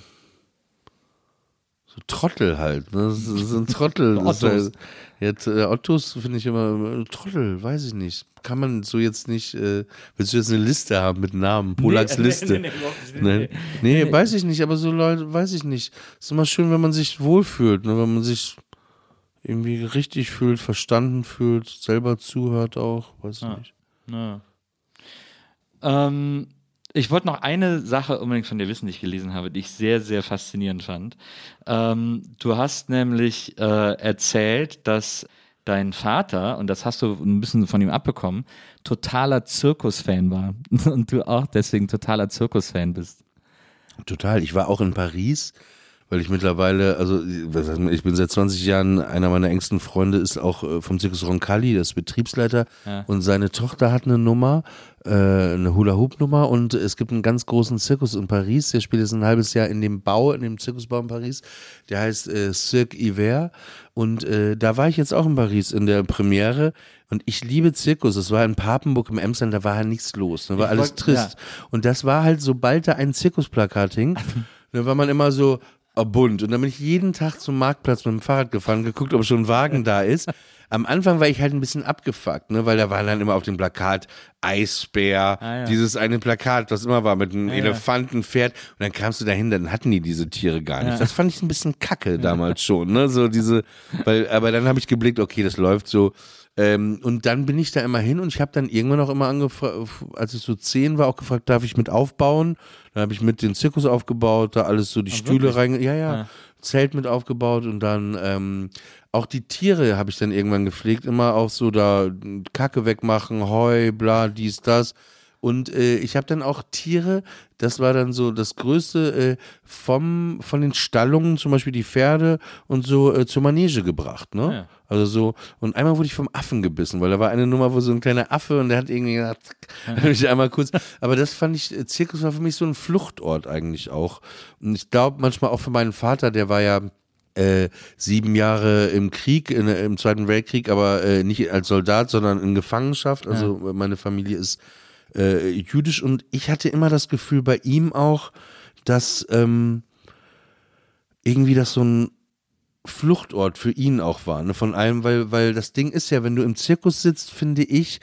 So Trottel halt. Ne? Das ein Trottel. Ottos. halt- Jetzt, äh, Ottos finde ich immer äh, Trottel, weiß ich nicht. Kann man so jetzt nicht. Äh, willst du jetzt eine Liste haben mit Namen? Polaks Liste. nee, überhaupt nicht. Nee, nee, weiß ich nicht, aber so Leute, weiß ich nicht. Ist immer schön, wenn man sich wohlfühlt, ne? wenn man sich irgendwie richtig fühlt, verstanden fühlt, selber zuhört auch, weiß ich Ja. nicht. Ja. Ähm, ich wollte noch eine Sache unbedingt von dir wissen, die ich gelesen habe, die ich sehr, sehr faszinierend fand. Ähm, du hast nämlich äh, erzählt, dass dein Vater, und das hast du ein bisschen von ihm abbekommen, totaler Zirkusfan war. Und du auch deswegen totaler Zirkusfan bist. Total. Ich war auch in Paris, weil ich mittlerweile, also ich bin seit 20 Jahren, einer meiner engsten Freunde ist auch äh, vom Zirkus Roncalli, das ist Betriebsleiter. Ja. und seine Tochter hat eine Nummer, äh, eine Hula-Hoop-Nummer und es gibt einen ganz großen Zirkus in Paris, der spielt jetzt ein halbes Jahr in dem Bau, in dem Zirkusbau in Paris, der heißt äh, Cirque Hiver. Und äh, da war ich jetzt auch in Paris in der Premiere. Und ich liebe Zirkus, es war in Papenburg im Emsland, da war halt nichts los, da war Ich alles wollt- trist. und das war halt, sobald da ein Zirkusplakat hing, dann war man immer so bunt. Und dann bin ich jeden Tag zum Marktplatz mit dem Fahrrad gefahren, geguckt, ob schon ein Wagen da ist. Am Anfang war ich halt ein bisschen abgefuckt, ne, weil da war dann immer auf dem Plakat Eisbär, Ah, ja. dieses eine Plakat, das immer war mit einem Ah. Elefantenpferd. Und dann kamst du dahin, dann hatten die diese Tiere gar nicht. Ja. Das fand ich ein bisschen kacke damals schon, ne, so diese, weil, aber dann habe ich geblickt, okay, das läuft so. Ähm, und dann bin ich da immer hin und ich habe dann irgendwann auch immer angefragt, als ich so zehn war, auch gefragt, darf ich mit aufbauen? Dann habe ich mit den Zirkus aufgebaut, da alles so die Stühle wirklich? rein, ja, ja, Ja. Zelt mit aufgebaut und dann ähm, auch die Tiere habe ich dann irgendwann gepflegt, immer auch so da Kacke wegmachen, Heu, bla, dies, das. Und äh, ich habe dann auch Tiere, das war dann so das Größte, äh, vom, von den Stallungen, zum Beispiel die Pferde und so äh, zur Manege gebracht. Ne? Ja. Also so, und einmal wurde ich vom Affen gebissen, weil da war eine Nummer, wo so ein kleiner Affe und der hat irgendwie gesagt, zack, dann hab ich einmal kurz, aber das fand ich, äh, Zirkus war für mich so ein Fluchtort eigentlich auch. Und ich glaube manchmal auch für meinen Vater, der war ja äh, sieben Jahre im Krieg, in, im Zweiten Weltkrieg, aber äh, nicht als Soldat, sondern in Gefangenschaft. Also äh, meine Familie ist äh, jüdisch und ich hatte immer das Gefühl bei ihm auch, dass ähm, irgendwie das so ein Fluchtort für ihn auch war, ne, von allem, weil, weil das Ding ist ja, wenn du im Zirkus sitzt, finde ich,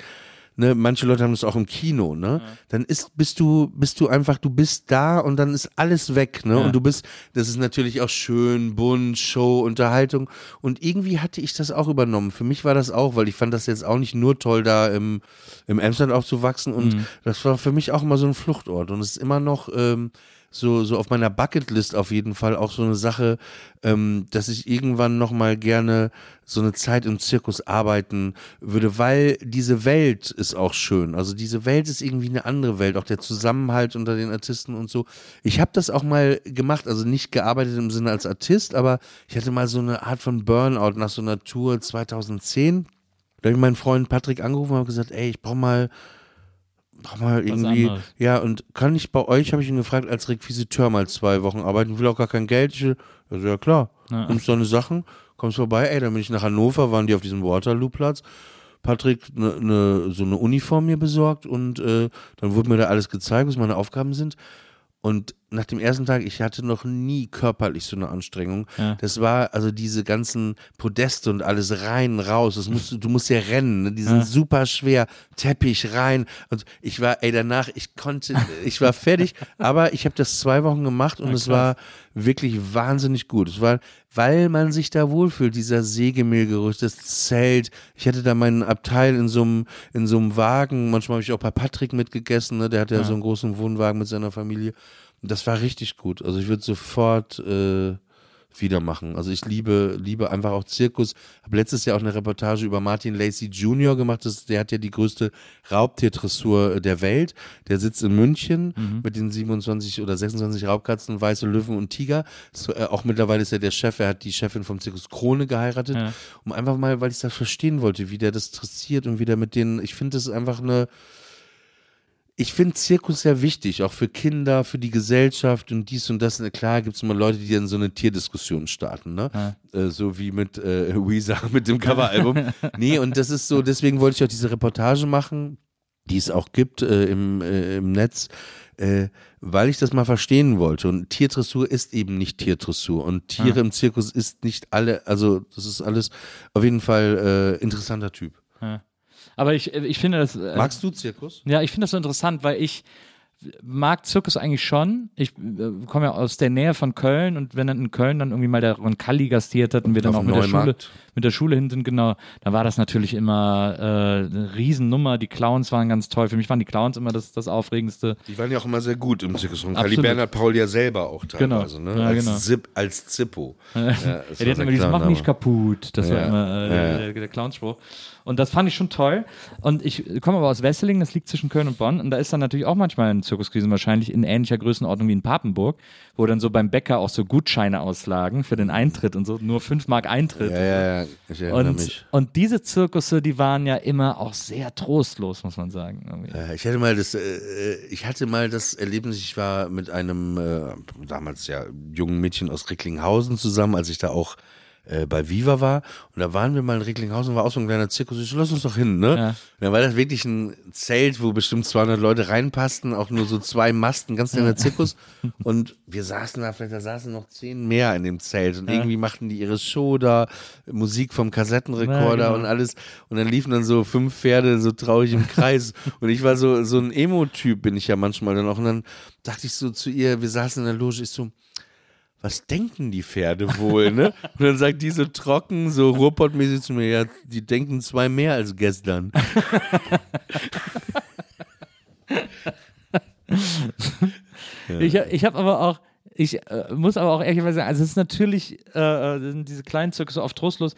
ne, manche Leute haben das auch im Kino, ne, dann ist, bist du, bist du einfach, du bist da und dann ist alles weg, ne, Ja. und du bist, das ist natürlich auch schön, bunt, Show, Unterhaltung und irgendwie hatte ich das auch übernommen. Für mich war das auch, weil ich fand das jetzt auch nicht nur toll, da im, im Emsland aufzuwachsen und das war für mich auch immer so ein Fluchtort und es ist immer noch, ähm, so, so auf meiner Bucketlist auf jeden Fall auch so eine Sache, ähm, dass ich irgendwann nochmal gerne so eine Zeit im Zirkus arbeiten würde, weil diese Welt ist auch schön. Also diese Welt ist irgendwie eine andere Welt, auch der Zusammenhalt unter den Artisten und so. Ich habe das auch mal gemacht, also nicht gearbeitet im Sinne als Artist, aber ich hatte mal so eine Art von Burnout nach so einer Tour 2010. Da habe ich meinen Freund Patrick angerufen und habe gesagt, ey, ich brauche mal mach mal irgendwie, ja, und kann ich bei euch, habe ich ihn gefragt, als Requisiteur mal zwei Wochen arbeiten, ich will auch gar kein Geld. Ich, will- also, ja klar, Ja. nimmst deine Sachen, kommst vorbei, ey, dann bin ich nach Hannover, waren die auf diesem Waterloo-Platz. Patrick ne, ne, so eine Uniform mir besorgt und äh, dann wurde mir da alles gezeigt, was meine Aufgaben sind. Und nach dem ersten Tag, ich hatte noch nie körperlich so eine Anstrengung. Ja. Das war also diese ganzen Podeste und alles rein, raus. Das musst, du du musst ja rennen. Ne? Die sind Ja. super schwer. Teppich rein. Und ich war, ey, danach, ich konnte, ich war fertig. aber ich habe das zwei Wochen gemacht und Ja, es war wirklich wahnsinnig gut. Es war, weil man sich da wohlfühlt, dieser Sägemehlgeruch, das Zelt. Ich hatte da meinen Abteil in so einem, in so einem Wagen. Manchmal habe ich auch bei Patrick mitgegessen, ne? Der hat ja, Ja. so einen großen Wohnwagen mit seiner Familie. Das war richtig gut. Also ich würde sofort äh, wieder machen. Also ich liebe, liebe einfach auch Zirkus. Habe letztes Jahr auch eine Reportage über Martin Lacey Jr. gemacht. Das, der hat ja die größte Raubtiertressur der Welt. Der sitzt in München mit den 27 oder 26 Raubkatzen, weiße Löwen und Tiger. So, äh, auch mittlerweile ist er der Chef. Er hat die Chefin vom Zirkus Krone geheiratet. Ja. Um einfach mal, weil ich das verstehen wollte, wie der das interessiert und wie der mit denen, ich finde das ist einfach eine, ich finde Zirkus sehr wichtig, auch für Kinder, für die Gesellschaft und dies und das. Klar gibt es immer Leute, die dann so eine Tierdiskussion starten, ne? Äh, so wie mit äh, Weezer mit dem Coveralbum. nee, und das ist so, deswegen wollte ich auch diese Reportage machen, die es auch gibt äh, im, äh, im Netz, äh, weil ich das mal verstehen wollte. Und Tiertressur ist eben nicht Tiertressur. Und Tiere im Zirkus ist nicht alle, also das ist alles auf jeden Fall äh, interessanter Typ. Aber ich, ich finde das. äh, Magst du Zirkus? Ja, ich finde das so interessant, weil ich mag Zirkus eigentlich schon. Ich äh, komme ja aus der Nähe von Köln und wenn dann in Köln dann irgendwie mal der Ron Kalli gastiert hat und wir dann Auf auch mit der Schule mit der Schule hin sind, genau, da war das natürlich immer äh, eine Riesennummer. Die Clowns waren ganz toll. Für mich waren die Clowns immer das, das Aufregendste. Die waren ja auch immer sehr gut im Zirkus. Kali Bernhard Paul ja selber auch teilweise, Genau. ne? Ja, als, genau. Zip, als Zippo. Ja, Ja, war die hatten immer dieses Mach mich kaputt. Das war Ja, immer äh, der, der Clownspruch. Und das fand ich schon toll. Und ich komme aber aus Wesseling, das liegt zwischen Köln und Bonn. Und da ist dann natürlich auch manchmal ein Zirkuskrisen wahrscheinlich in ähnlicher Größenordnung wie in Papenburg, wo dann so beim Bäcker auch so Gutscheine auslagen für den Eintritt und so. Nur 5 Mark Eintritt. Ja, ja, ja, ich erinnere Und, mich. und diese Zirkusse, die waren ja immer auch sehr trostlos, muss man sagen. Irgendwie. Äh, Ich hatte mal das, äh, ich hatte mal das Erlebnis, ich war mit einem äh, damals ja jungen Mädchen aus Recklinghausen zusammen, als ich da auch äh, bei Viva war. Und da waren wir mal in Recklinghausen, war auch so ein kleiner Zirkus. Ich so, lass uns doch hin, ne? Ja. Und dann war das wirklich ein Zelt, wo bestimmt 200 Leute reinpassten, auch nur so zwei Masten, ganz kleiner Zirkus. Und wir saßen da, vielleicht da saßen noch zehn mehr in dem Zelt. Und irgendwie machten die ihre Show da, Musik vom Kassettenrekorder Ja, genau. und alles. Und dann liefen dann so fünf Pferde so traurig im Kreis. und ich war so, so ein Emo-Typ, bin ich ja manchmal dann auch. Und dann dachte ich so zu ihr, wir saßen in der Loge, ich so, was denken die Pferde wohl, ne? Und dann sagt die so trocken, so Ruhrpottmäßig zu mir, ja, die denken zwei mehr als gestern. Ich, ich habe aber auch, ich äh, muss aber auch ehrlich sagen, also es ist natürlich, äh, äh, sind diese kleinen Zirkusse oft trostlos.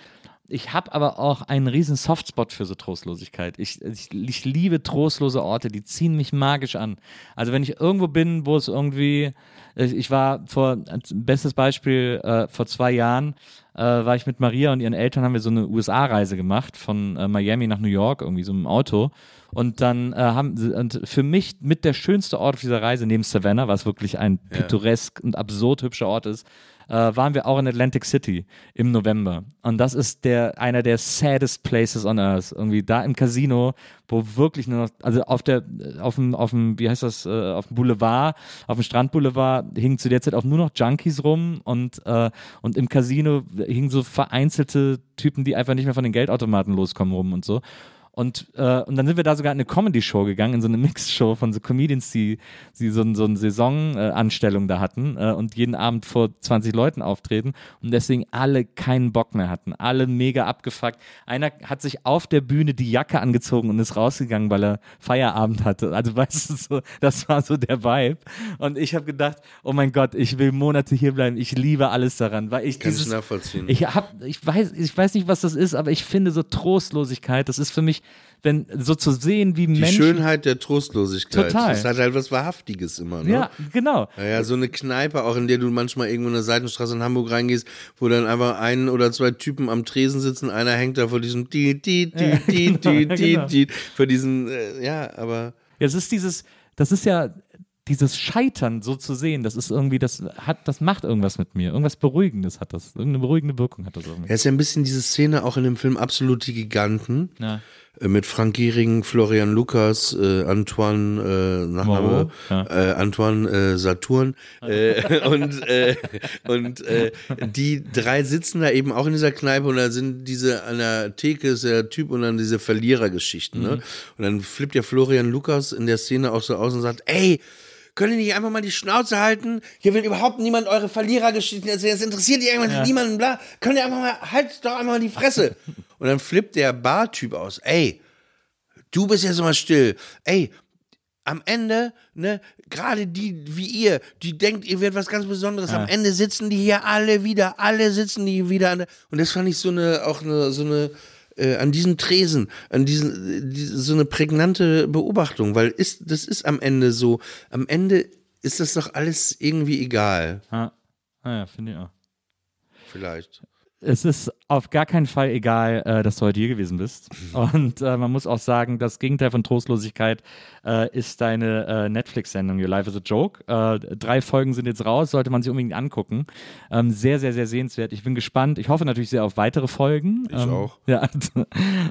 Ich habe aber auch einen riesen Softspot für so Trostlosigkeit. Ich, ich, ich liebe trostlose Orte, die ziehen mich magisch an. Also wenn ich irgendwo bin, wo es irgendwie, ich, war vor, bestes Beispiel, äh, vor zwei Jahren äh, war ich mit Maria und ihren Eltern, haben wir so eine USA-Reise gemacht, von äh, Miami nach New York, irgendwie so im Auto. Und dann äh, haben sie, und für mich mit der schönste Ort auf dieser Reise, neben Savannah, was wirklich ein pittoresk und absurd hübscher Ort ist, äh, waren wir auch in Atlantic City im November. Und das ist der, einer der saddest places on earth. Irgendwie da im Casino, wo wirklich nur noch, also auf der, auf dem, auf dem, wie heißt das, äh, auf dem Boulevard, auf dem Strandboulevard hingen zu der Zeit auch nur noch Junkies rum und, äh, und im Casino hingen so vereinzelte Typen, die einfach nicht mehr von den Geldautomaten loskommen rum und so. Und, äh, und dann sind wir da sogar in eine Comedy-Show gegangen, in so eine Mixed-Show von so Comedians, die, die so, so eine Saisonanstellung da hatten äh, und jeden Abend vor 20 Leuten auftreten und deswegen alle keinen Bock mehr hatten. Alle mega abgefuckt. Einer hat sich auf der Bühne die Jacke angezogen und ist rausgegangen, weil er Feierabend hatte. Also weißt du, so, das war so der Vibe. Und ich habe gedacht, oh mein Gott, ich will Monate hier bleiben. Ich liebe alles daran, weil ich Kann ich dieses, nachvollziehen. ich hab, ich weiß, ich weiß nicht, was das ist, aber ich finde so Trostlosigkeit, das ist für mich, wenn so zu sehen, wie die Menschen. Schönheit der Trostlosigkeit. Total. Das hat halt was Wahrhaftiges immer, ne? Ja, genau. Ja, ja, so eine Kneipe, auch in der du manchmal irgendwo in eine Seitenstraße in Hamburg reingehst, wo dann einfach ein oder zwei Typen am Tresen sitzen, einer hängt da vor diesem die, die, die, Ja, die, genau, die, die, genau. die, vor diesen, äh, ja, aber Es ist dieses, das ist ja dieses Scheitern so zu sehen, das ist irgendwie, das hat, das macht irgendwas mit mir. Irgendwas Beruhigendes hat das. Irgendeine beruhigende Wirkung hat das irgendwie. Er ist ja ein bisschen diese Szene auch in dem Film Absolut die Giganten. Ja. Äh, Mit Frank Gehring, Florian Lukas, äh, Antoine, äh, Nachname, ja. äh, Antoine äh, Saturn äh, und, äh, und äh, die drei sitzen da eben auch in dieser Kneipe und da sind diese an der Theke ist der Typ und dann diese Verlierergeschichten. Mhm. Ne? Und dann flippt ja Florian Lukas in der Szene auch so aus und sagt, ey, können die nicht einfach mal die Schnauze halten? Hier will überhaupt niemand eure Verlierergeschichten erzählen. Das interessiert die irgendwann niemanden, bla. Könnt ihr einfach mal, halt doch einmal mal die Fresse. Und dann flippt der Bartyp aus. Ey, du bist jetzt mal still. Ey, am Ende, ne, gerade die wie ihr, die denkt, ihr werdet was ganz Besonderes. Am Ende sitzen die hier alle wieder, alle sitzen die wieder an der, und das fand ich so eine, auch eine, so eine, äh, an diesem Tresen, an diesen, die, so eine prägnante Beobachtung, weil ist, das ist am Ende so, am Ende ist das doch alles irgendwie egal, Ja, ah, ja finde ich auch. vielleicht. Es ist auf gar keinen Fall egal, äh, dass du heute hier gewesen bist. Und äh, man muss auch sagen, das Gegenteil von Trostlosigkeit äh, ist deine äh, Netflix-Sendung Your Life is a Joke. Äh, drei Folgen sind jetzt raus, sollte man sich unbedingt angucken. Ähm, sehr, sehr, sehr sehenswert. Ich bin gespannt. Ich hoffe natürlich sehr auf weitere Folgen. Ich ähm, auch. Ja,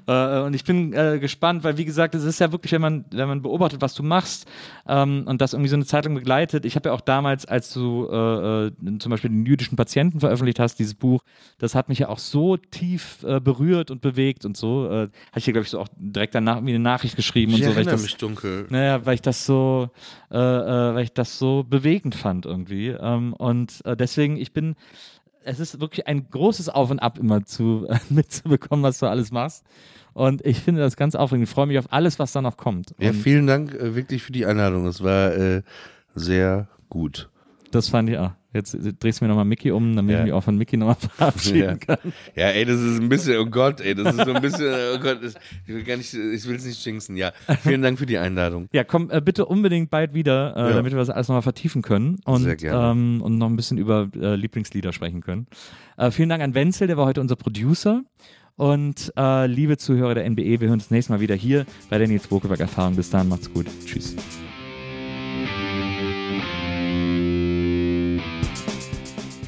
äh, und ich bin äh, gespannt, weil wie gesagt, es ist ja wirklich, wenn man, wenn man beobachtet, was du machst ähm, und das irgendwie so eine Zeit lang begleitet. Ich habe ja auch damals, als du äh, zum Beispiel den jüdischen Patienten veröffentlicht hast, dieses Buch, das hat mich ja auch so tief berührt und bewegt und so. Äh, Habe ich dir, glaube ich, so auch direkt danach wie eine Nachricht geschrieben Ich und so, ich erinnere mich dunkel. Naja, weil ich das so, äh, äh, weil ich das so bewegend fand irgendwie. Ähm, und äh, deswegen, ich bin, es ist wirklich ein großes Auf und Ab immer zu äh, mitzubekommen, was du alles machst. Und ich finde das ganz aufregend. Ich freue mich auf alles, was da noch kommt. Ja, Und vielen Dank äh, wirklich für die Einladung. Das war äh, sehr gut. das fand ich auch. Jetzt drehst du mir nochmal Mickey um, damit Ja. ich mich auch von Mickey nochmal verabschieden Ja. kann. Ja, ey, das ist ein bisschen, oh Gott, ey, das ist so ein bisschen, oh Gott, das, ich will gar nicht, ich will es nicht jinxen, ja. Vielen Dank für die Einladung. Ja, komm äh, bitte unbedingt bald wieder, äh, Ja. damit wir das alles nochmal vertiefen können und, Sehr gerne. Ähm, und noch ein bisschen über äh, Lieblingslieder sprechen können. Äh, vielen Dank an Wenzel, der war heute unser Producer. Und äh, liebe Zuhörer der NBE, wir hören uns das nächste Mal wieder hier bei der Nils Bokeberg Erfahrung. Bis dann, macht's gut. Tschüss.